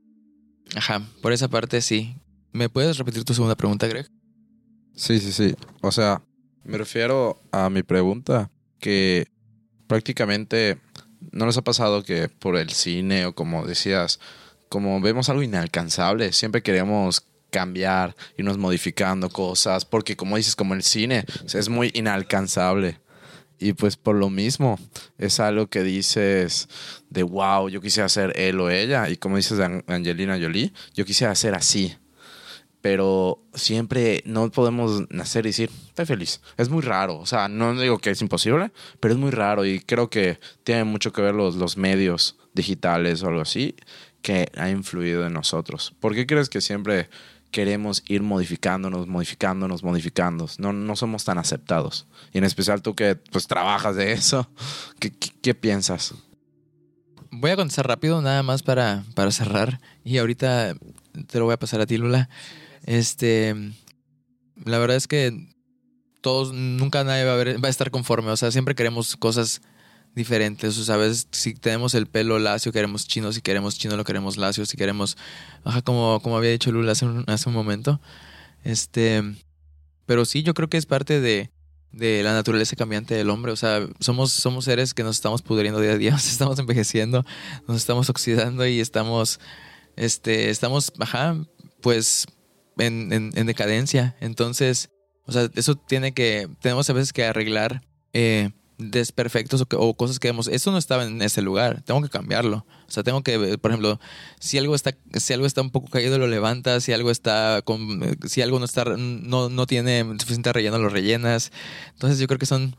ajá, por esa parte sí. ¿Me puedes repetir tu segunda pregunta, Greg? Sí, sí, sí. O sea, me refiero a mi pregunta que prácticamente no les ha pasado que por el cine o como decías, como vemos algo inalcanzable, siempre queremos cambiar, irnos modificando cosas, porque como dices, como el cine es muy inalcanzable. Y pues por lo mismo, es algo que dices de wow, yo quisiera ser él o ella. Y como dices de Angelina Jolie, yo quisiera ser así pero siempre no podemos nacer y decir, estoy feliz. Es muy raro, o sea, no digo que es imposible, pero es muy raro y creo que tiene mucho que ver los, los medios digitales o algo así que ha influido en nosotros. ¿Por qué crees que siempre queremos ir modificándonos, modificándonos, modificándonos? No, no somos tan aceptados. Y en especial tú que pues trabajas de eso, ¿qué, qué, piensas? Voy a contestar rápido, nada más para, para cerrar. Y ahorita te lo voy a pasar a ti, Lula. Este, la verdad es que todos, nunca nadie a, va a estar conforme. O sea, siempre queremos cosas diferentes. O sea, si tenemos el pelo lacio, queremos chino. Si queremos chino, lo queremos lacio. Si queremos, ajá, como, como había dicho Lula hace un, hace un momento. Este, pero sí, yo creo que es parte de, de la naturaleza cambiante del hombre. O sea, somos, somos seres que nos estamos pudriendo día a día, nos estamos envejeciendo, nos estamos oxidando y estamos, este, estamos, ajá, pues en, en, en, decadencia. Entonces, o sea, eso tiene que, tenemos a veces que arreglar eh, desperfectos o, o, cosas que vemos. Eso no estaba en ese lugar, tengo que cambiarlo. O sea, tengo que, por ejemplo, si algo está, si algo está un poco caído, lo levantas, si algo está con, si algo no está, no, no tiene suficiente relleno, lo rellenas. Entonces yo creo que son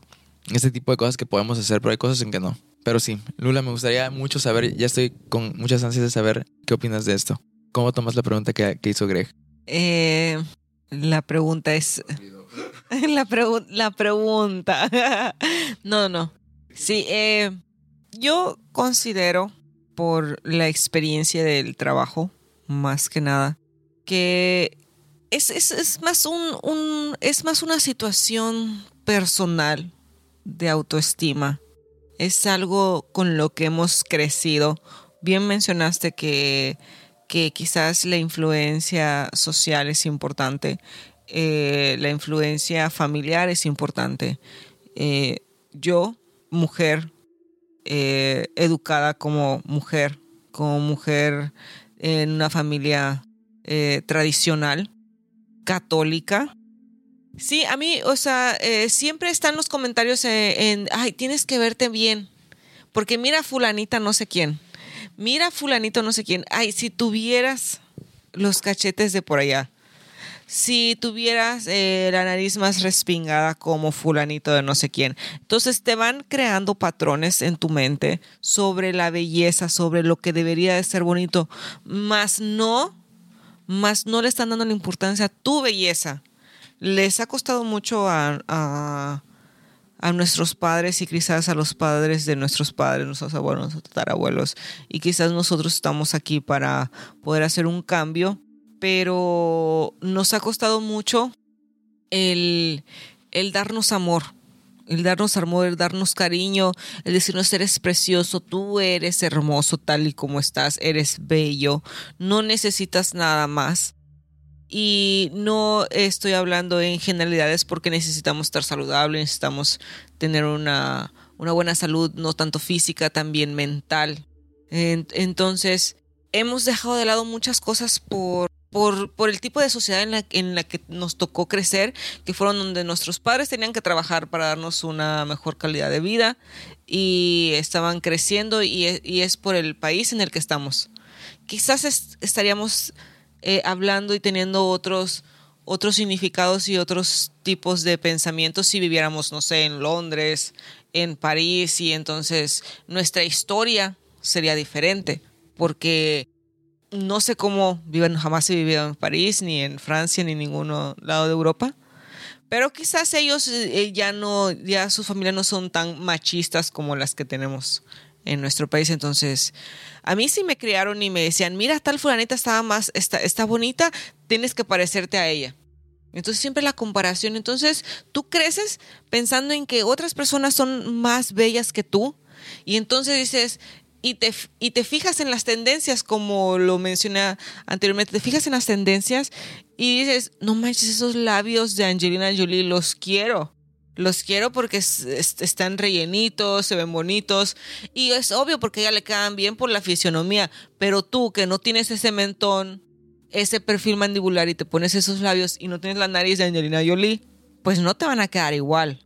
ese tipo de cosas que podemos hacer, pero hay cosas en que no. Pero sí, Lula, me gustaría mucho saber, ya estoy con muchas ansias de saber qué opinas de esto. ¿Cómo tomas la pregunta que, que hizo Greg? Eh, la pregunta es. la, la pregunta. no, no. Sí, eh, yo considero, por la experiencia del trabajo, más que nada, que es, es, es más un, un, es más una situación personal de autoestima. Es algo con lo que hemos crecido. Bien mencionaste que que quizás la influencia social es importante, eh, la influencia familiar es importante. Eh, yo, mujer, eh, educada como mujer, como mujer en una familia tradicional, católica. Sí, a mí, o sea, siempre están los comentarios en, ay, tienes que verte bien, porque mira fulanita no sé quién, mira fulanito no sé quién, ay, si tuvieras los cachetes de por allá, si tuvieras eh, la nariz más respingada como fulanito de no sé quién. Entonces te van creando patrones en tu mente sobre la belleza, sobre lo que debería de ser bonito, más no, más no le están dando la importancia a tu belleza. Les ha costado mucho a, a, a nuestros padres y quizás a los padres de nuestros padres, nuestros abuelos, nuestros tatarabuelos, y quizás nosotros estamos aquí para poder hacer un cambio pero nos ha costado mucho el, el darnos amor, el darnos amor, el darnos cariño, el decirnos eres precioso, tú eres hermoso tal y como estás, eres bello, no necesitas nada más. Y no estoy hablando en generalidades porque necesitamos estar saludables, necesitamos tener una, una buena salud, no tanto física, también mental. Entonces, hemos dejado de lado muchas cosas por por, por, el tipo de sociedad en la, en la que nos tocó crecer, que fueron donde nuestros padres tenían que trabajar para darnos una mejor calidad de vida y estaban creciendo y, y es por el país en el que estamos. Quizás estaríamos eh, hablando y teniendo otros, otros significados y otros tipos de pensamientos si viviéramos, no sé, en Londres, en París y entonces nuestra historia sería diferente porque no sé cómo viven, jamás he vivido en París, ni en Francia, ni en ningún lado de Europa. Pero quizás ellos eh, ya no, ya sus familias no son tan machistas como las que tenemos en nuestro país. Entonces, a mí sí me criaron y me decían, mira, tal fulanita estaba más, está, está bonita, tienes que parecerte a ella. Entonces siempre la comparación. Entonces tú creces pensando en que otras personas son más bellas que tú. Y entonces dices, y te, y te fijas en las tendencias, como lo mencioné anteriormente, te fijas en las tendencias y dices, no manches, esos labios de Angelina Jolie los quiero. Los quiero porque están rellenitos, se ven bonitos y es obvio porque ya le quedan bien por la fisionomía, pero tú que no tienes ese mentón, ese perfil mandibular y te pones esos labios y no tienes la nariz de Angelina Jolie, pues no te van a quedar igual.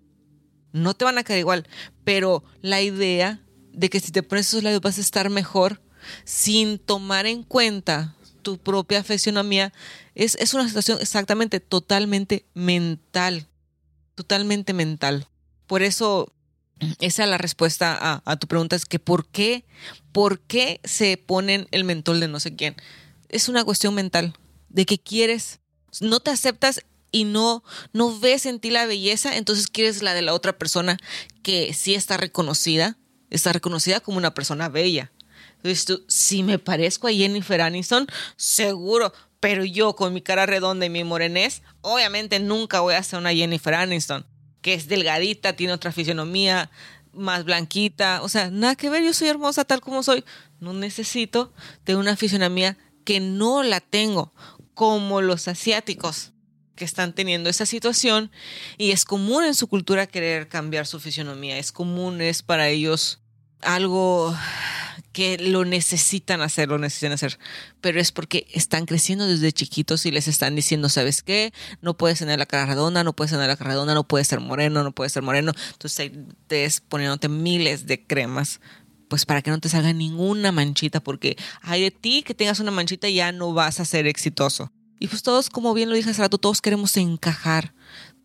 No te van a quedar igual, pero la idea de que si te pones esos labios vas a estar mejor sin tomar en cuenta tu propia fisionomía, es, es una situación exactamente totalmente mental, totalmente mental. Por eso, esa es la respuesta a, tu pregunta, es que ¿por qué? ¿Por qué se ponen el mentol de no sé quién? Es una cuestión mental, de que quieres, no te aceptas y no, no ves en ti la belleza, entonces quieres la de la otra persona que sí está reconocida, está reconocida como una persona bella. Entonces tú, si me parezco a Jennifer Aniston, seguro, pero yo con mi cara redonda y mi morenés, obviamente nunca voy a ser una Jennifer Aniston, que es delgadita, tiene otra fisionomía, más blanquita, o sea, nada que ver, yo soy hermosa tal como soy, no necesito de una fisionomía que no la tengo, como los asiáticos que están teniendo esa situación y es común en su cultura querer cambiar su fisionomía, es común, es para ellos algo que lo necesitan hacer, lo necesitan hacer, pero es porque están creciendo desde chiquitos y les están diciendo, ¿sabes qué? No puedes tener la cara redonda, no puedes tener la cara redonda, no puedes ser moreno, no puedes ser moreno. Entonces te es poniéndote miles de cremas, pues para que no te salga ninguna manchita, porque hay de ti que tengas una manchita ya no vas a ser exitoso. Y pues todos, como bien lo dije hace rato, todos queremos encajar,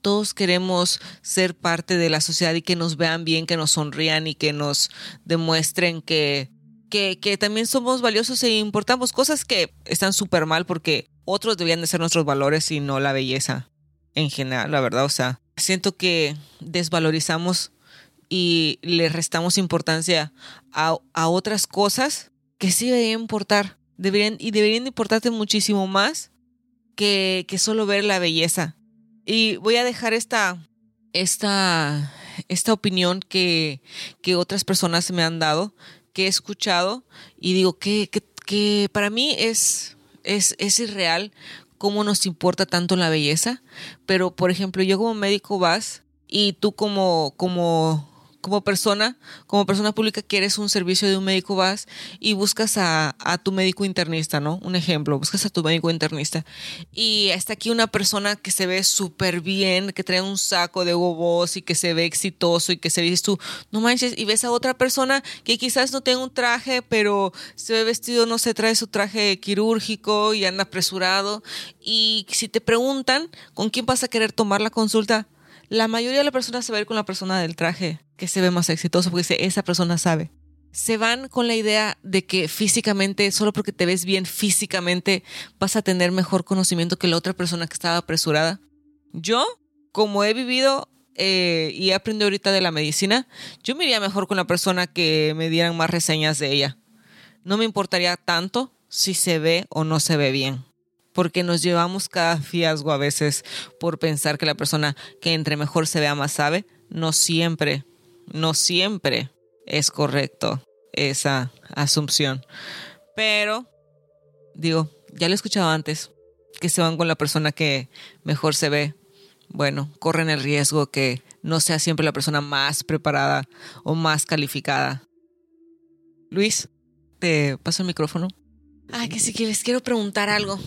todos queremos ser parte de la sociedad y que nos vean bien, que nos sonrían y que nos demuestren que, que, también somos valiosos e importamos cosas que están súper mal porque otros debían de ser nuestros valores y no la belleza en general, la verdad. O sea, siento que desvalorizamos y le restamos importancia a, a otras cosas que sí deberían importar. Y deberían importarte muchísimo más que, que solo ver la belleza. Y voy a dejar esta, esta, esta opinión que, que otras personas me han dado, que he escuchado y digo que, que, para mí es, es, es irreal cómo nos importa tanto la belleza, pero por ejemplo yo como médico vas y tú como, como, como persona, como persona pública quieres un servicio de un médico, vas y buscas a, a, tu médico internista, ¿no? Un ejemplo, buscas a tu médico internista. Y está aquí una persona que se ve súper bien, que trae un saco de huevos y que se ve exitoso y que se dices tú, no manches, y ves a otra persona que quizás no tenga un traje, pero se ve vestido, no sé, trae su traje quirúrgico y anda apresurado. Y si te preguntan con quién vas a querer tomar la consulta, la mayoría de las personas se va a ir con la persona del traje que se ve más exitoso porque esa persona sabe. Se van con la idea de que físicamente, solo porque te ves bien físicamente, vas a tener mejor conocimiento que la otra persona que estaba apresurada. Yo, como he vivido eh, y he aprendido ahorita de la medicina, yo me iría mejor con la persona que me dieran más reseñas de ella. No me importaría tanto si se ve o no se ve bien porque nos llevamos cada fiasco a veces por pensar que la persona que entre mejor se vea más sabe. No siempre, no siempre es correcto esa asunción. Pero, digo, ya lo he escuchado antes, que se van con la persona que mejor se ve. Bueno, corren el riesgo que no sea siempre la persona más preparada o más calificada. Luis, te paso el micrófono. Ay, que sí que les quiero preguntar algo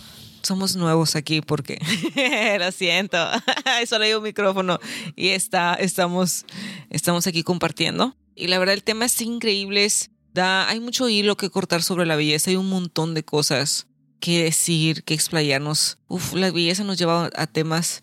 somos nuevos aquí porque lo siento, solo hay un micrófono y está, estamos, estamos aquí compartiendo. Y la verdad el tema es increíble, da, hay mucho hilo que cortar sobre la belleza, hay un montón de cosas que decir, que explayarnos. Uf, la belleza nos lleva a temas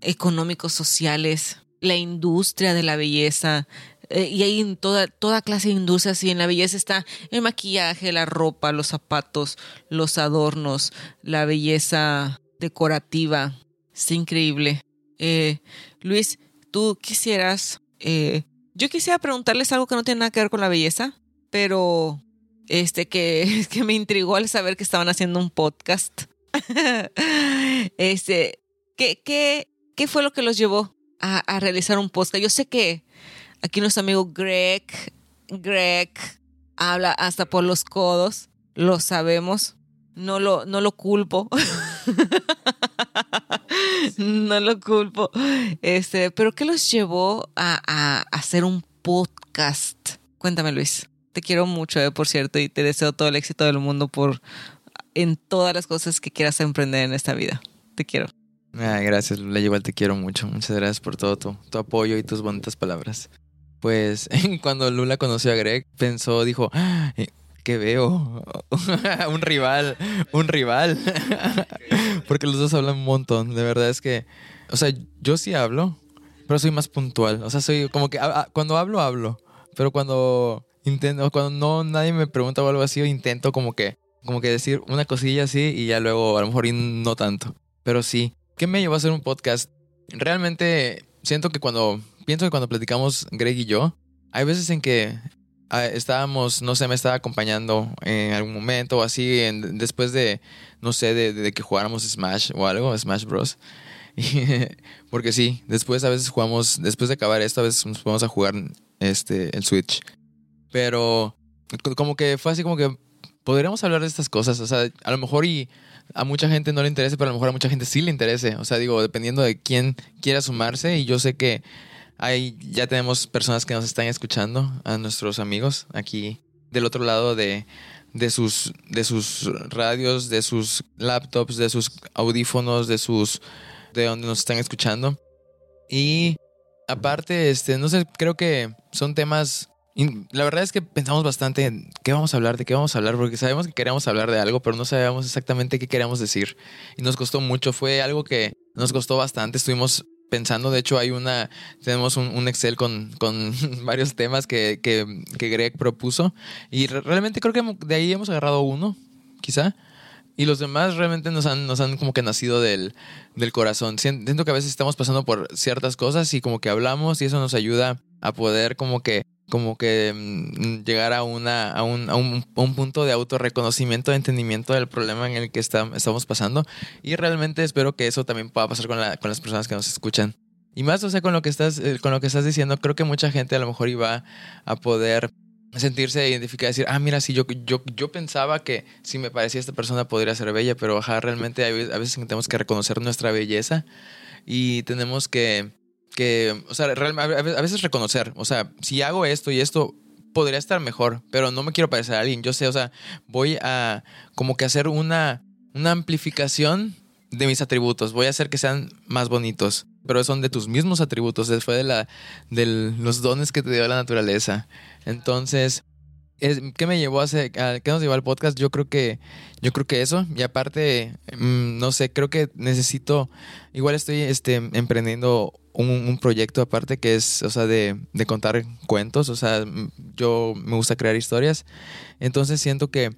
económicos, sociales, la industria de la belleza, eh, y hay en toda, toda clase de industrias y en la belleza está el maquillaje, la ropa, los zapatos, los adornos, la belleza decorativa. Es increíble. Eh, Luis, tú quisieras... Eh, yo quisiera preguntarles algo que no tiene nada que ver con la belleza, pero este que, que me intrigó al saber que estaban haciendo un podcast. este, ¿qué, qué, ¿qué fue lo que los llevó a, a realizar un podcast? Yo sé que Aquí nuestro amigo Greg, Greg habla hasta por los codos, lo sabemos, no lo, no lo culpo. no lo culpo. Este, pero ¿qué los llevó a, a, hacer un podcast? Cuéntame, Luis. Te quiero mucho, eh, por cierto, y te deseo todo el éxito del mundo por en todas las cosas que quieras emprender en esta vida. Te quiero. gracias, Lula. Igual te quiero mucho. Muchas gracias por todo tu, tu apoyo y tus bonitas palabras pues cuando Lula conoció a Greg, pensó, dijo, ah, ¿qué veo? un rival, un rival. Porque los dos hablan un montón. De verdad es que, o sea, yo sí hablo, pero soy más puntual. O sea, soy como que cuando hablo, hablo. Pero cuando intento, cuando no nadie me pregunta o algo así, intento como que, como que decir una cosilla así y ya luego a lo mejor no tanto. Pero sí. ¿Qué me llevó a hacer un podcast? Realmente siento que cuando pienso que cuando platicamos Greg y yo, hay veces en que ah, estábamos, no sé, me estaba acompañando en algún momento o así, después de, no sé, de, que jugáramos Smash o algo, Smash Bros. porque sí, después a veces jugamos, después de acabar esto, a veces nos ponemos a jugar este, el Switch. Pero como que fue así como que podríamos hablar de estas cosas, o sea, a lo mejor y a mucha gente no le interese, pero a lo mejor a mucha gente sí le interese. O sea, digo, dependiendo de quién quiera sumarse. Y yo sé que Ahí ya tenemos personas que nos están escuchando, a nuestros amigos aquí del otro lado de, de, sus, de sus radios, de sus laptops, de sus audífonos, de sus de donde nos están escuchando. Y aparte, este, no sé, creo que son temas. La verdad es que pensamos bastante en qué vamos a hablar, de qué vamos a hablar, porque sabemos que queríamos hablar de algo, pero no sabíamos exactamente qué queríamos decir. Y nos costó mucho, fue algo que nos costó bastante. Estuvimos pensando. De hecho, hay una, tenemos un, Excel con, con, varios temas que, que, que, Greg propuso. Y realmente creo que de ahí hemos agarrado uno, quizá. Y los demás realmente nos han, nos han como que nacido del, del corazón. Siento que a veces estamos pasando por ciertas cosas y como que hablamos y eso nos ayuda a poder como que como que mm, llegar a, una, a, un, a, un, punto de autorreconocimiento, de entendimiento del problema en el que estamos pasando. Y realmente espero que eso también pueda pasar con, la, con las personas que nos escuchan. Y más, o sea, con lo que estás, eh, con lo que estás diciendo, creo que mucha gente a lo mejor iba a poder sentirse identificada decir, ah, mira, sí, yo, yo, yo pensaba que si me parecía esta persona podría ser bella, pero realmente a veces tenemos que reconocer nuestra belleza y tenemos que que, o sea, a veces reconocer, o sea, si hago esto y esto, podría estar mejor, pero no me quiero parecer a alguien. Yo sé, o sea, voy a como que hacer una, una amplificación de mis atributos. Voy a hacer que sean más bonitos, pero son de tus mismos atributos, fue de, la, de los dones que te dio la naturaleza. Entonces, ¿qué me llevó a hacer, qué nos llevó al podcast? Yo creo que, yo creo que eso. Y aparte, mm, no sé, creo que necesito, igual estoy este, emprendiendo un, proyecto aparte que es, o sea, de, de, contar cuentos. O sea, yo me gusta crear historias. Entonces siento que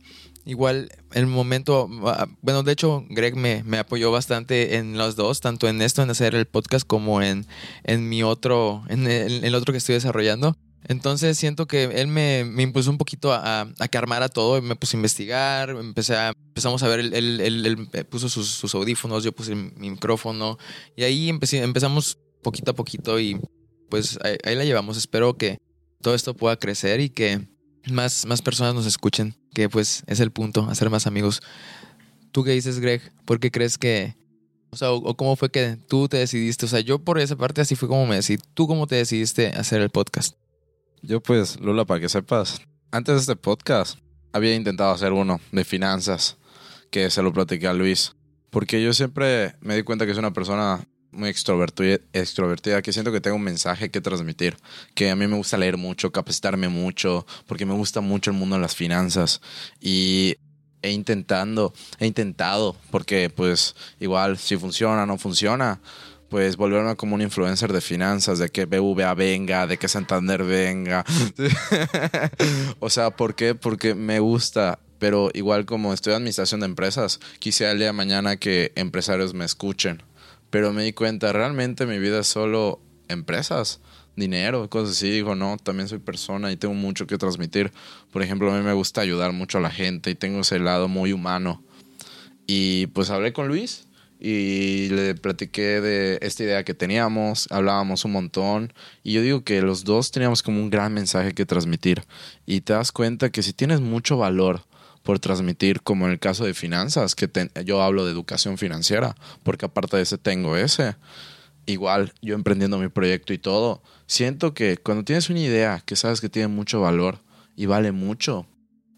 igual el momento, ah, bueno, de hecho, Greg me, me, apoyó bastante en los dos, tanto en esto, en hacer el podcast, como en, en mi otro, en el, otro que estoy desarrollando. Entonces siento que él me, me impulsó un poquito a, a, que armara todo, me puse a investigar, empecé a, empezamos a ver, él, él, puso sus, audífonos, yo puse mi micrófono y ahí empecé, empezamos poquito a poquito y pues ahí, la llevamos. Espero que todo esto pueda crecer y que más, más personas nos escuchen, que pues es el punto, hacer más amigos. ¿Tú qué dices, Greg? ¿Por qué crees que, o sea, o, cómo fue que tú te decidiste? O sea, yo por esa parte así fue como me decidí. ¿Tú cómo te decidiste hacer el podcast? Yo pues, Lula, para que sepas, antes de este podcast había intentado hacer uno de finanzas, que se lo platiqué a Luis, porque yo siempre me di cuenta que es una persona muy extrovertida, que siento que tengo un mensaje que transmitir, que a mí me gusta leer mucho, capacitarme mucho, porque me gusta mucho el mundo de las finanzas. Y he intentando, he intentado, porque pues igual si funciona, no funciona, pues volverme como un influencer de finanzas, de que BVA venga, de que Santander venga. o sea, ¿por qué? Porque me gusta pero igual como estoy administración de empresas, quisiera el día de mañana que empresarios me escuchen pero me di cuenta, realmente mi vida es solo empresas, dinero, cosas así. Digo, no, también soy persona y tengo mucho que transmitir. Por ejemplo, a mí me gusta ayudar mucho a la gente y tengo ese lado muy humano. Y pues hablé con Luis y le platiqué de esta idea que teníamos, hablábamos un montón y yo digo que los dos teníamos como un gran mensaje que transmitir y te das cuenta que si tienes mucho valor por transmitir, como en el caso de finanzas, que yo hablo de educación financiera, porque aparte de ese tengo ese. Igual, yo emprendiendo mi proyecto y todo, siento que cuando tienes una idea que sabes que tiene mucho valor y vale mucho,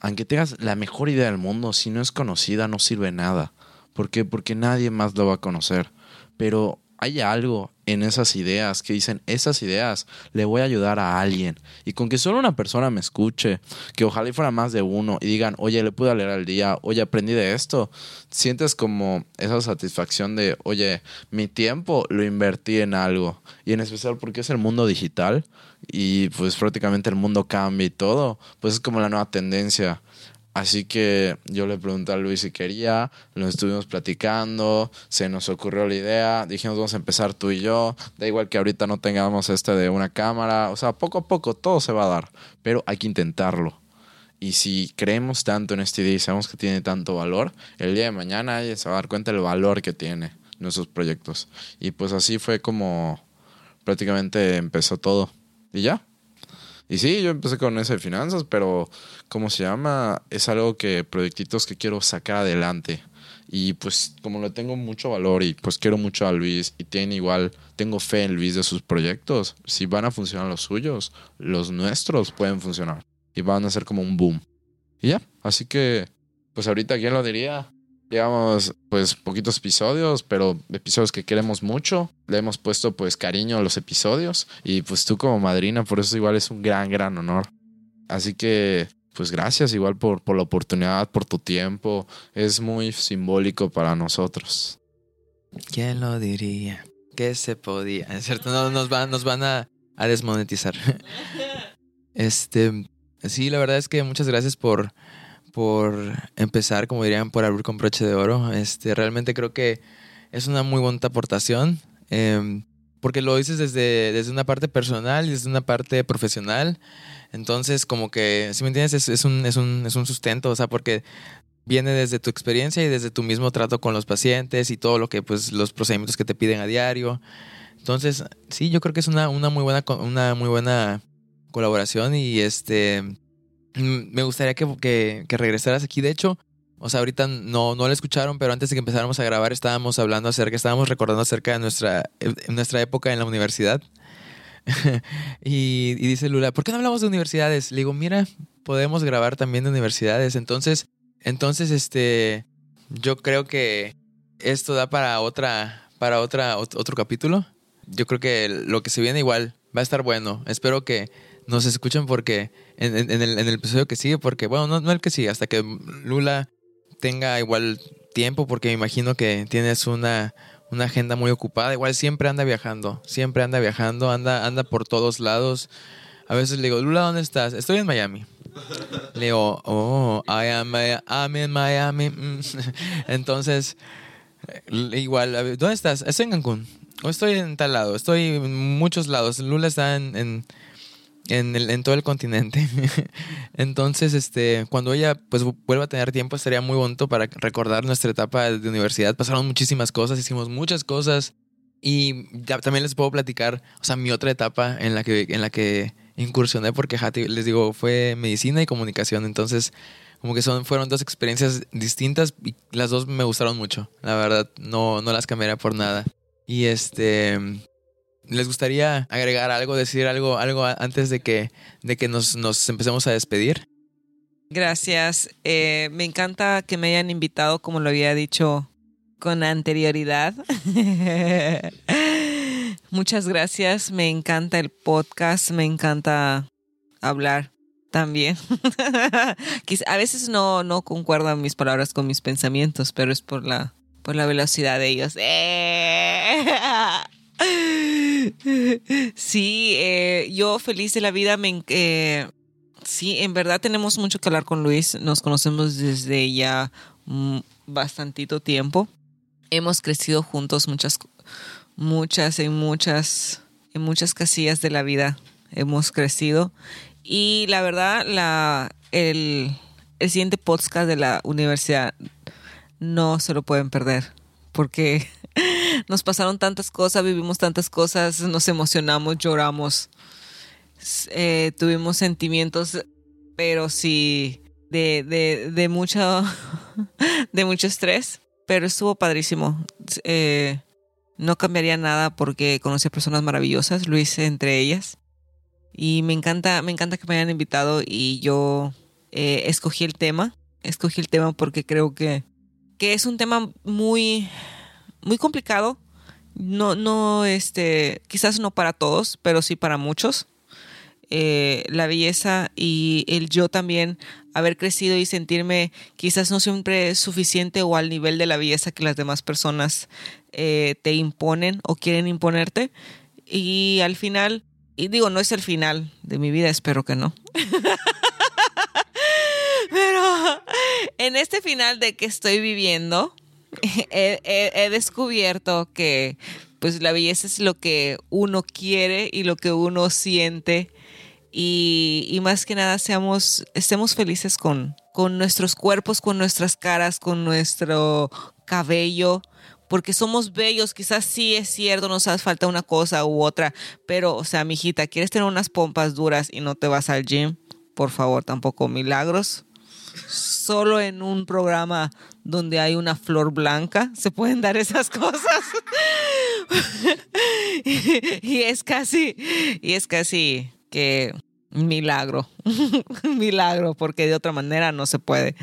aunque tengas la mejor idea del mundo, si no es conocida no sirve nada. ¿Por qué? Porque nadie más lo va a conocer. Pero hay algo en esas ideas que dicen, esas ideas le voy a ayudar a alguien. Y con que solo una persona me escuche, que ojalá fuera más de uno y digan, oye, le pude leer al día, oye, aprendí de esto, sientes como esa satisfacción de, oye, mi tiempo lo invertí en algo. Y en especial porque es el mundo digital y pues prácticamente el mundo cambia y todo, pues es como la nueva tendencia Así que yo le pregunté a Luis si quería, lo estuvimos platicando, se nos ocurrió la idea, dijimos vamos a empezar tú y yo, da igual que ahorita no tengamos este de una cámara, o sea, poco a poco todo se va a dar, pero hay que intentarlo. Y si creemos tanto en este idea y sabemos que tiene tanto valor, el día de mañana se va a dar cuenta del valor que tiene nuestros proyectos. Y pues así fue como prácticamente empezó todo. Y ya, y sí, yo empecé con ese de finanzas, pero ¿cómo se llama? Es algo que, proyectitos que quiero sacar adelante. Y pues como le tengo mucho valor y pues quiero mucho a Luis y tiene igual, tengo fe en Luis de sus proyectos, si van a funcionar los suyos, los nuestros pueden funcionar y van a ser como un boom. Y ya, así que pues ahorita, ¿quién lo diría? Llevamos pues poquitos episodios, pero episodios que queremos mucho. Le hemos puesto pues cariño a los episodios y pues tú como madrina, por eso igual es un gran, gran honor. Así que pues gracias igual por, por la oportunidad, por tu tiempo. Es muy simbólico para nosotros. ¿Quién lo diría? Que se podía. Es cierto, no, nos van, nos van a, desmonetizar. Este, sí, la verdad es que muchas gracias por por empezar, como dirían, por abrir con broche de oro. Este, realmente creo que es una muy bonita aportación. Em, porque lo dices desde, desde una parte personal y desde una parte profesional. Entonces, como que, si me entiendes, es, es, un, es, un, es un sustento, o sea, porque viene desde tu experiencia y desde tu mismo trato con los pacientes y todo lo que, pues, los procedimientos que te piden a diario. Entonces, sí, yo creo que es una, una, muy, buena, una muy buena colaboración y este Mm, me gustaría que, que, regresaras aquí. De hecho, O sea, ahorita no, no la escucharon, pero antes de que empezáramos a grabar estábamos hablando acerca, estábamos recordando acerca de nuestra, nuestra época en la universidad. y, dice Lula, ¿por qué no hablamos de universidades? Le digo, mira, podemos grabar también de universidades. Entonces, entonces, este, yo creo que esto da para otra, para otra, otro capítulo. Yo creo que lo que se viene igual va a estar bueno. Espero que nos escuchen porque en, el, en el, episodio que sigue, porque, bueno, no, no el que sigue, hasta que Lula tenga igual tiempo, porque me imagino que tienes una, una agenda muy ocupada. Igual siempre anda viajando, siempre anda viajando, anda, anda por todos lados. A veces le digo, Lula, ¿dónde estás? Estoy en Miami. Le digo, oh, I am, I'm in Miami. Entonces, igual, ¿dónde estás? Estoy en Cancún. O estoy en tal lado. Estoy en muchos lados. Lula está en, en, en, el, en todo el continente. Entonces, este, cuando ella pues vuelva a tener tiempo, estaría muy bonito para recordar nuestra etapa de universidad. Pasaron muchísimas cosas, hicimos muchas cosas. Y ya también les puedo platicar, o sea, mi otra etapa en la que, en la que incursioné porque les digo, fue medicina y comunicación, entonces como que son, fueron dos experiencias distintas y las dos me gustaron mucho, la verdad, no, no las cambiaría por nada. Y este, ¿les gustaría agregar algo, decir algo, algo antes de que, de que nos, nos empecemos a despedir? Gracias. Eh, me encanta que me hayan invitado, como lo había dicho con anterioridad. Muchas gracias, me encanta el podcast, me encanta hablar también. a veces no, no concuerdan mis palabras con mis pensamientos, pero es por la, por la velocidad de ellos. Sí, eh, yo feliz de la vida. Eh, sí, en verdad tenemos mucho que hablar con Luis. Nos conocemos desde ya mm, bastantito tiempo. Hemos crecido juntos muchas muchas, en muchas, en muchas casillas de la vida hemos crecido. Y la verdad, la, el, el siguiente podcast de la universidad no se lo pueden perder, porque nos pasaron tantas cosas, vivimos tantas cosas, nos emocionamos, lloramos, eh, tuvimos sentimientos, pero sí, de, de, de, mucho, de mucho estrés, pero estuvo padrísimo. Eh, no cambiaría nada porque conocí a personas maravillosas, Luis entre ellas. Y me encanta, me encanta que me hayan invitado y yo eh, escogí el tema. Escogí el tema porque creo que, que es un tema muy, muy complicado. No, no, este, quizás no para todos, pero sí para muchos. Eh, la belleza y el yo también haber crecido y sentirme quizás no siempre suficiente o al nivel de la belleza que las demás personas eh, te imponen o quieren imponerte. Y al final, y digo, no es el final de mi vida, espero que no. Pero en este final de que estoy viviendo, he, descubierto que pues la belleza es lo que uno quiere y lo que uno siente y, y, más que nada seamos, estemos felices con, con nuestros cuerpos, con nuestras caras, con nuestro cabello, porque somos bellos, quizás sí es cierto, nos hace falta una cosa u otra, pero, o sea, mijita, ¿quieres tener unas pompas duras y no te vas al gym? Por favor, tampoco milagros. Solo en un programa donde hay una flor blanca se pueden dar esas cosas. y es casi, y es casi que milagro, milagro, porque de otra manera no se puede.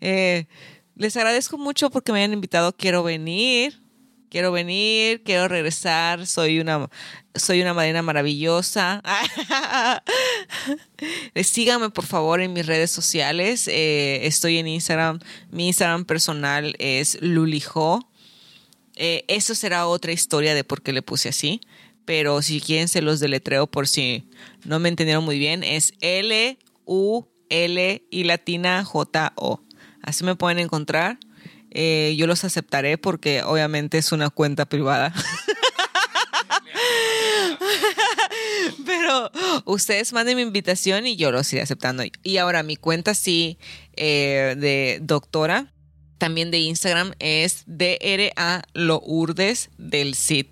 Eh, les agradezco mucho porque me hayan invitado. Quiero venir. Quiero venir, quiero regresar. Soy una, soy una madrina maravillosa. Síganme por favor en mis redes sociales. Eh, estoy en Instagram. Mi Instagram personal es Lulijo. Eh, eso será otra historia de por qué le puse así. Pero si quieren se los deletreo por si no me entendieron muy bien. Es L U L y latina J O. Así me pueden encontrar. Eh, yo los aceptaré porque obviamente es una cuenta privada. Pero ustedes manden mi invitación y yo los iré aceptando. Y ahora mi cuenta sí eh, de doctora, también de Instagram, es DRA Lourdes del CID.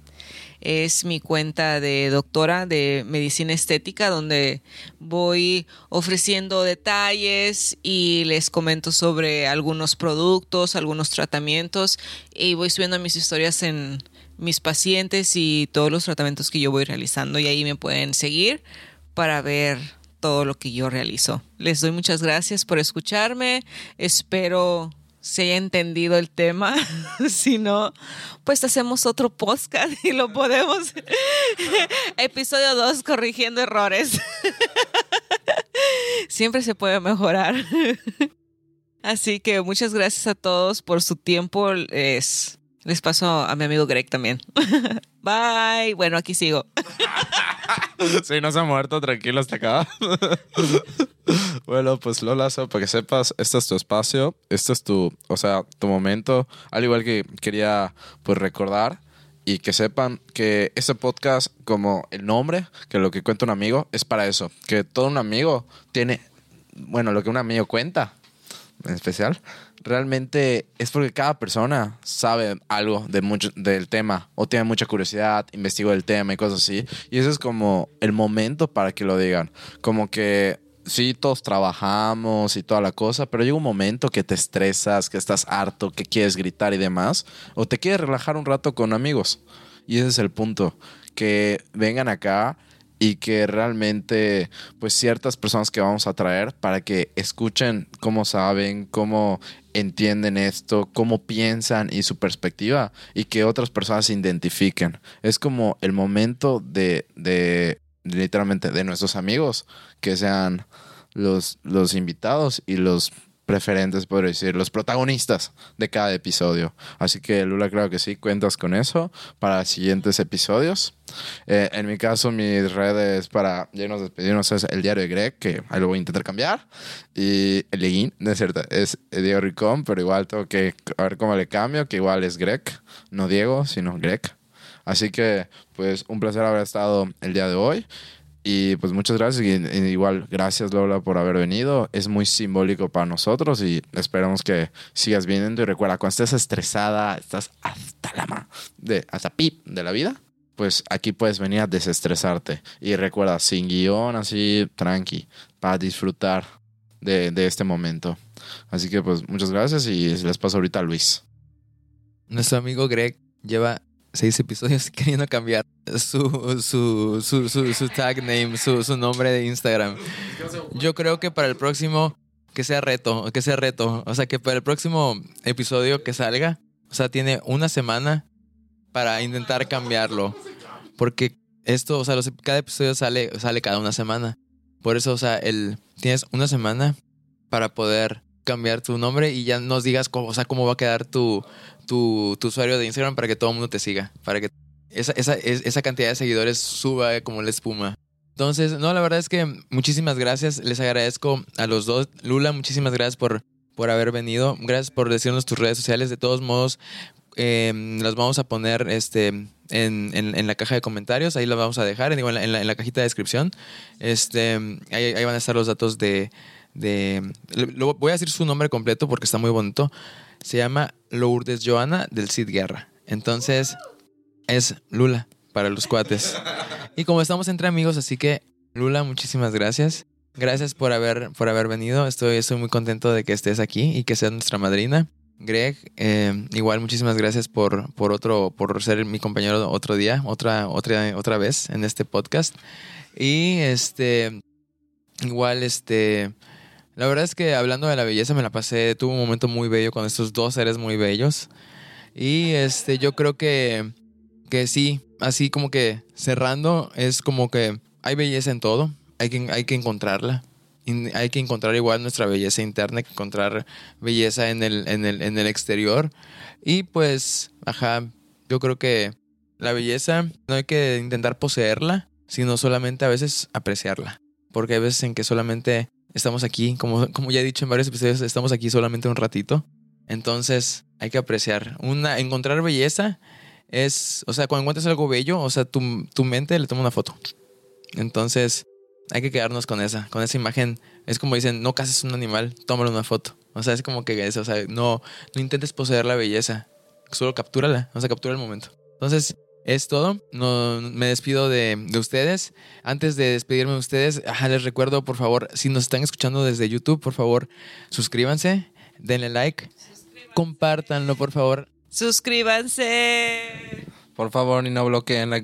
Es mi cuenta de doctora de medicina estética, donde voy ofreciendo detalles y les comento sobre algunos productos, algunos tratamientos y voy subiendo mis historias en mis pacientes y todos los tratamientos que yo voy realizando y ahí me pueden seguir para ver todo lo que yo realizo. Les doy muchas gracias por escucharme. Espero se haya entendido el tema. si no, pues hacemos otro podcast y lo podemos. Episodio 2, corrigiendo errores. Siempre se puede mejorar. Así que muchas gracias a todos por su tiempo. Les, les paso a mi amigo Greg también. Bye. Bueno, aquí sigo. sí, no se ha muerto, tranquilo hasta acá. bueno, pues Lola, para que sepas, este es tu espacio, este es tu, o sea, tu momento. Al igual que quería, pues, recordar y que sepan que este podcast, como el nombre, que lo que cuenta un amigo, es para eso. Que todo un amigo tiene, bueno, lo que un amigo cuenta, en especial, realmente es porque cada persona sabe algo de mucho, del tema o tiene mucha curiosidad, investigó el tema y cosas así. Y ese es como el momento para que lo digan. Como que sí, todos trabajamos y toda la cosa, pero llega un momento que te estresas, que estás harto, que quieres gritar y demás, o te quieres relajar un rato con amigos. Y ese es el punto, que vengan acá y que realmente pues ciertas personas que vamos a traer para que escuchen cómo saben, cómo entienden esto, cómo piensan y su perspectiva y que otras personas se identifiquen. Es como el momento de, de literalmente de nuestros amigos que sean los, los invitados y los preferentes, podría decir, los protagonistas de cada episodio. Así que Lula, creo que sí, cuentas con eso para siguientes episodios. Eh, en mi caso, mis redes para ya nos despedirnos es el diario de Greg, que ahí lo voy a intentar cambiar. Y el login, de cierto, es Diego Ricón, pero igual tengo que ver cómo le cambio, que igual es Greg, no Diego, sino Greg. Así que, pues, un placer haber estado el día de hoy. Y pues muchas gracias. Igual, gracias Lola por haber venido. Es muy simbólico para nosotros y esperamos que sigas viniendo. Y recuerda, cuando estés estresada, estás hasta la de, hasta pip de la vida, pues aquí puedes venir a desestresarte. Y recuerda, sin guion, así, tranqui, para disfrutar de, de este momento. Así que pues muchas gracias y les paso ahorita a Luis. Nuestro amigo Greg lleva seis episodios queriendo cambiar su, su, su, su, su tag name, su, su nombre de Instagram. Yo creo que para el próximo, que sea reto, que sea reto. O sea, que para el próximo episodio que salga, o sea, tiene una semana para intentar cambiarlo. Porque esto, o sea, cada episodio sale, sale cada una semana. Por eso, o sea, el, tienes una semana para poder cambiar tu nombre y ya nos digas cómo, o sea, cómo va a quedar tu, tu, usuario de Instagram para que todo el mundo te siga, para que esa, esa, esa cantidad de seguidores suba como la espuma. Entonces, no, la verdad es que muchísimas gracias. Les agradezco a los dos. Lula, muchísimas gracias por, por haber venido. Gracias por decirnos tus redes sociales. De todos modos, eh, las vamos a poner este, en, en, la caja de comentarios. Ahí las vamos a dejar, en, la, en la, cajita de descripción. Este, ahí, ahí, van a estar los datos de, de... Lo, voy a decir su nombre completo porque está muy bonito. Se llama Lourdes Joana del Cid Guerra. Entonces, es Lula para los cuates. Y como estamos entre amigos, así que Lula, muchísimas gracias. Gracias por haber, por haber venido. Estoy, estoy muy contento de que estés aquí y que seas nuestra madrina. Greg, eh, igual muchísimas gracias por, por otro, por ser mi compañero otro día, otra, otra, otra vez en este podcast. Y este, igual este, la verdad es que hablando de la belleza me la pasé, tuve un momento muy bello con estos dos seres muy bellos. Y este, yo creo que, que sí, así como que cerrando, es como que hay belleza en todo, hay que, hay que encontrarla. hay que encontrar igual nuestra belleza interna, hay que encontrar belleza en el, en el, en el exterior. Y pues, ajá, yo creo que la belleza no hay que intentar poseerla, sino solamente a veces apreciarla. Porque hay veces en que solamente estamos aquí, como, como ya he dicho en varios episodios, estamos aquí solamente un ratito. Entonces hay que apreciar. Una, encontrar belleza es, o sea, cuando encuentras algo bello, o sea, tu, tu mente le toma una foto. Entonces hay que quedarnos con esa, con esa imagen. Es como dicen, no cases un animal, tómale una foto. O sea, es como que eso, o sea, no, no intentes poseer la belleza, solo captúrala, o sea, captura el momento. Entonces, es todo. No, me despido de, de ustedes. Antes de despedirme de ustedes, ajá, les recuerdo, por favor, si nos están escuchando desde YouTube, por favor, suscríbanse, denle like, compártanlo, por favor. Suscríbanse. Por favor, y no bloqueen la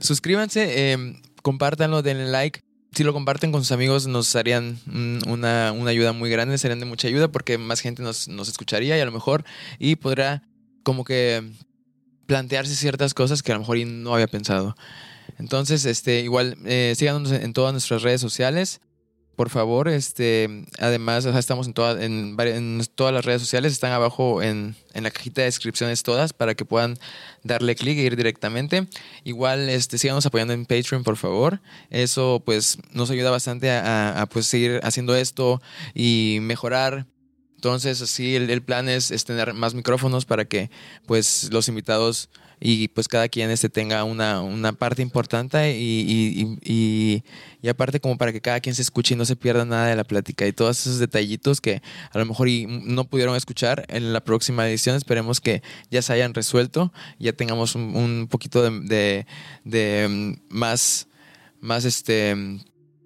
Suscríbanse, eh, compártanlo, denle like. Si lo comparten con sus amigos nos harían una, una ayuda muy grande, serían de mucha ayuda porque más gente nos, nos escucharía y a lo mejor y podrá como que plantearse ciertas cosas que a lo mejor no había pensado. Entonces, este, igual, eh, síganos en todas nuestras redes sociales. Por favor, este, además, estamos en, toda- en, todas las redes sociales, están abajo en, en la cajita de descripciones todas para que puedan darle clic e ir directamente. Igual, este, síganos apoyando en Patreon, por favor. Eso, pues, nos ayuda bastante a, pues, seguir haciendo esto y mejorar. Entonces, así el, plan es, es tener más micrófonos para que, pues, los invitados y pues cada quien este tenga una, una parte importante y, y, y- y- aparte como para que cada quien se escuche y no se pierda nada de la plática. Y todos esos detallitos que a lo mejor y no pudieron escuchar en la próxima edición esperemos que ya se hayan resuelto ya tengamos un, poquito de, de- de, mm, más más este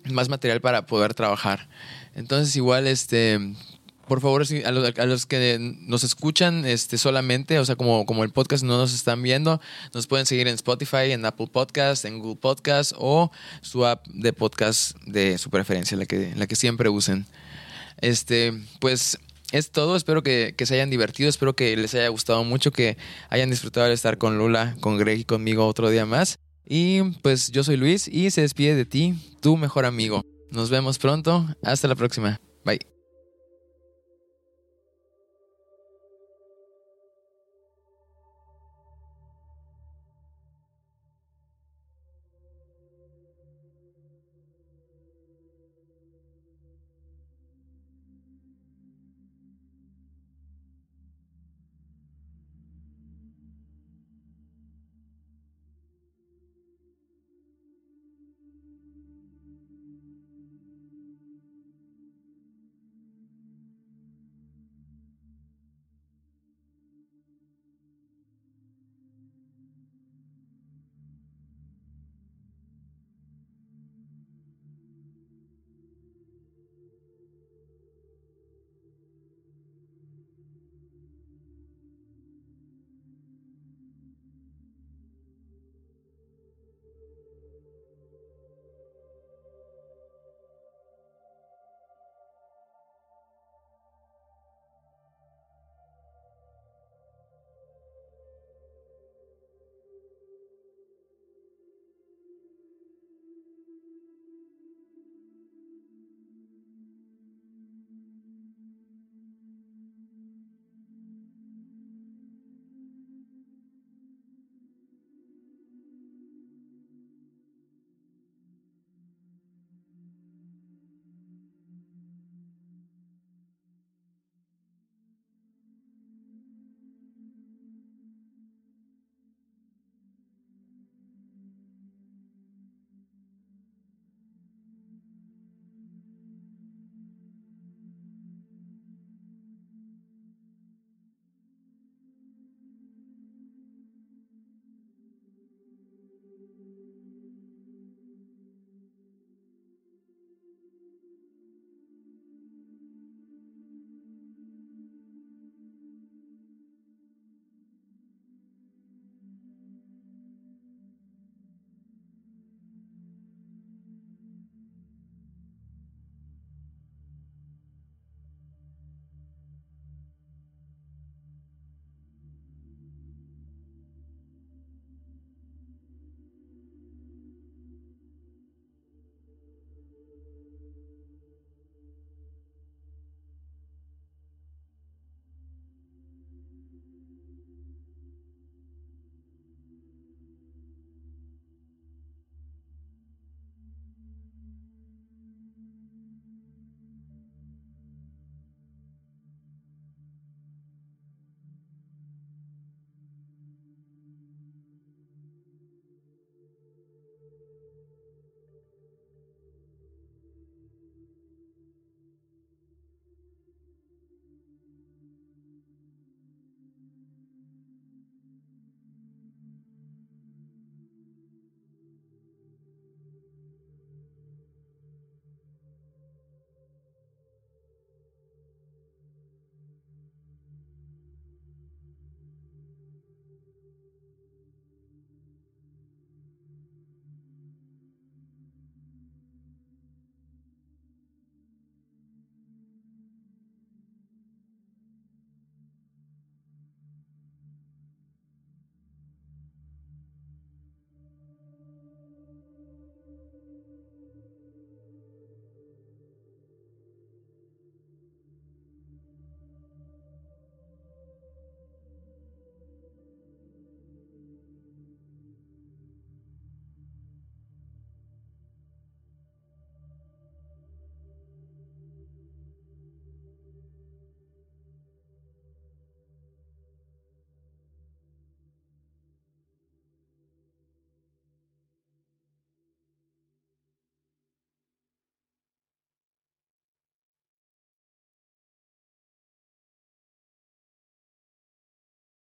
más material para poder trabajar. Entonces igual este por favor, a los, que nos escuchan este, solamente, o sea, como, como el podcast no nos están viendo, nos pueden seguir en Spotify, en Apple Podcast, en Google Podcast o su app de podcast de su preferencia, la que, la que siempre usen. Este, pues es todo. Espero que, que se hayan divertido, espero que les haya gustado mucho, que hayan disfrutado de estar con Lula, con Greg y conmigo otro día más. Y pues yo soy Luis y se despide de ti, tu mejor amigo. Nos vemos pronto. Hasta la próxima. Bye.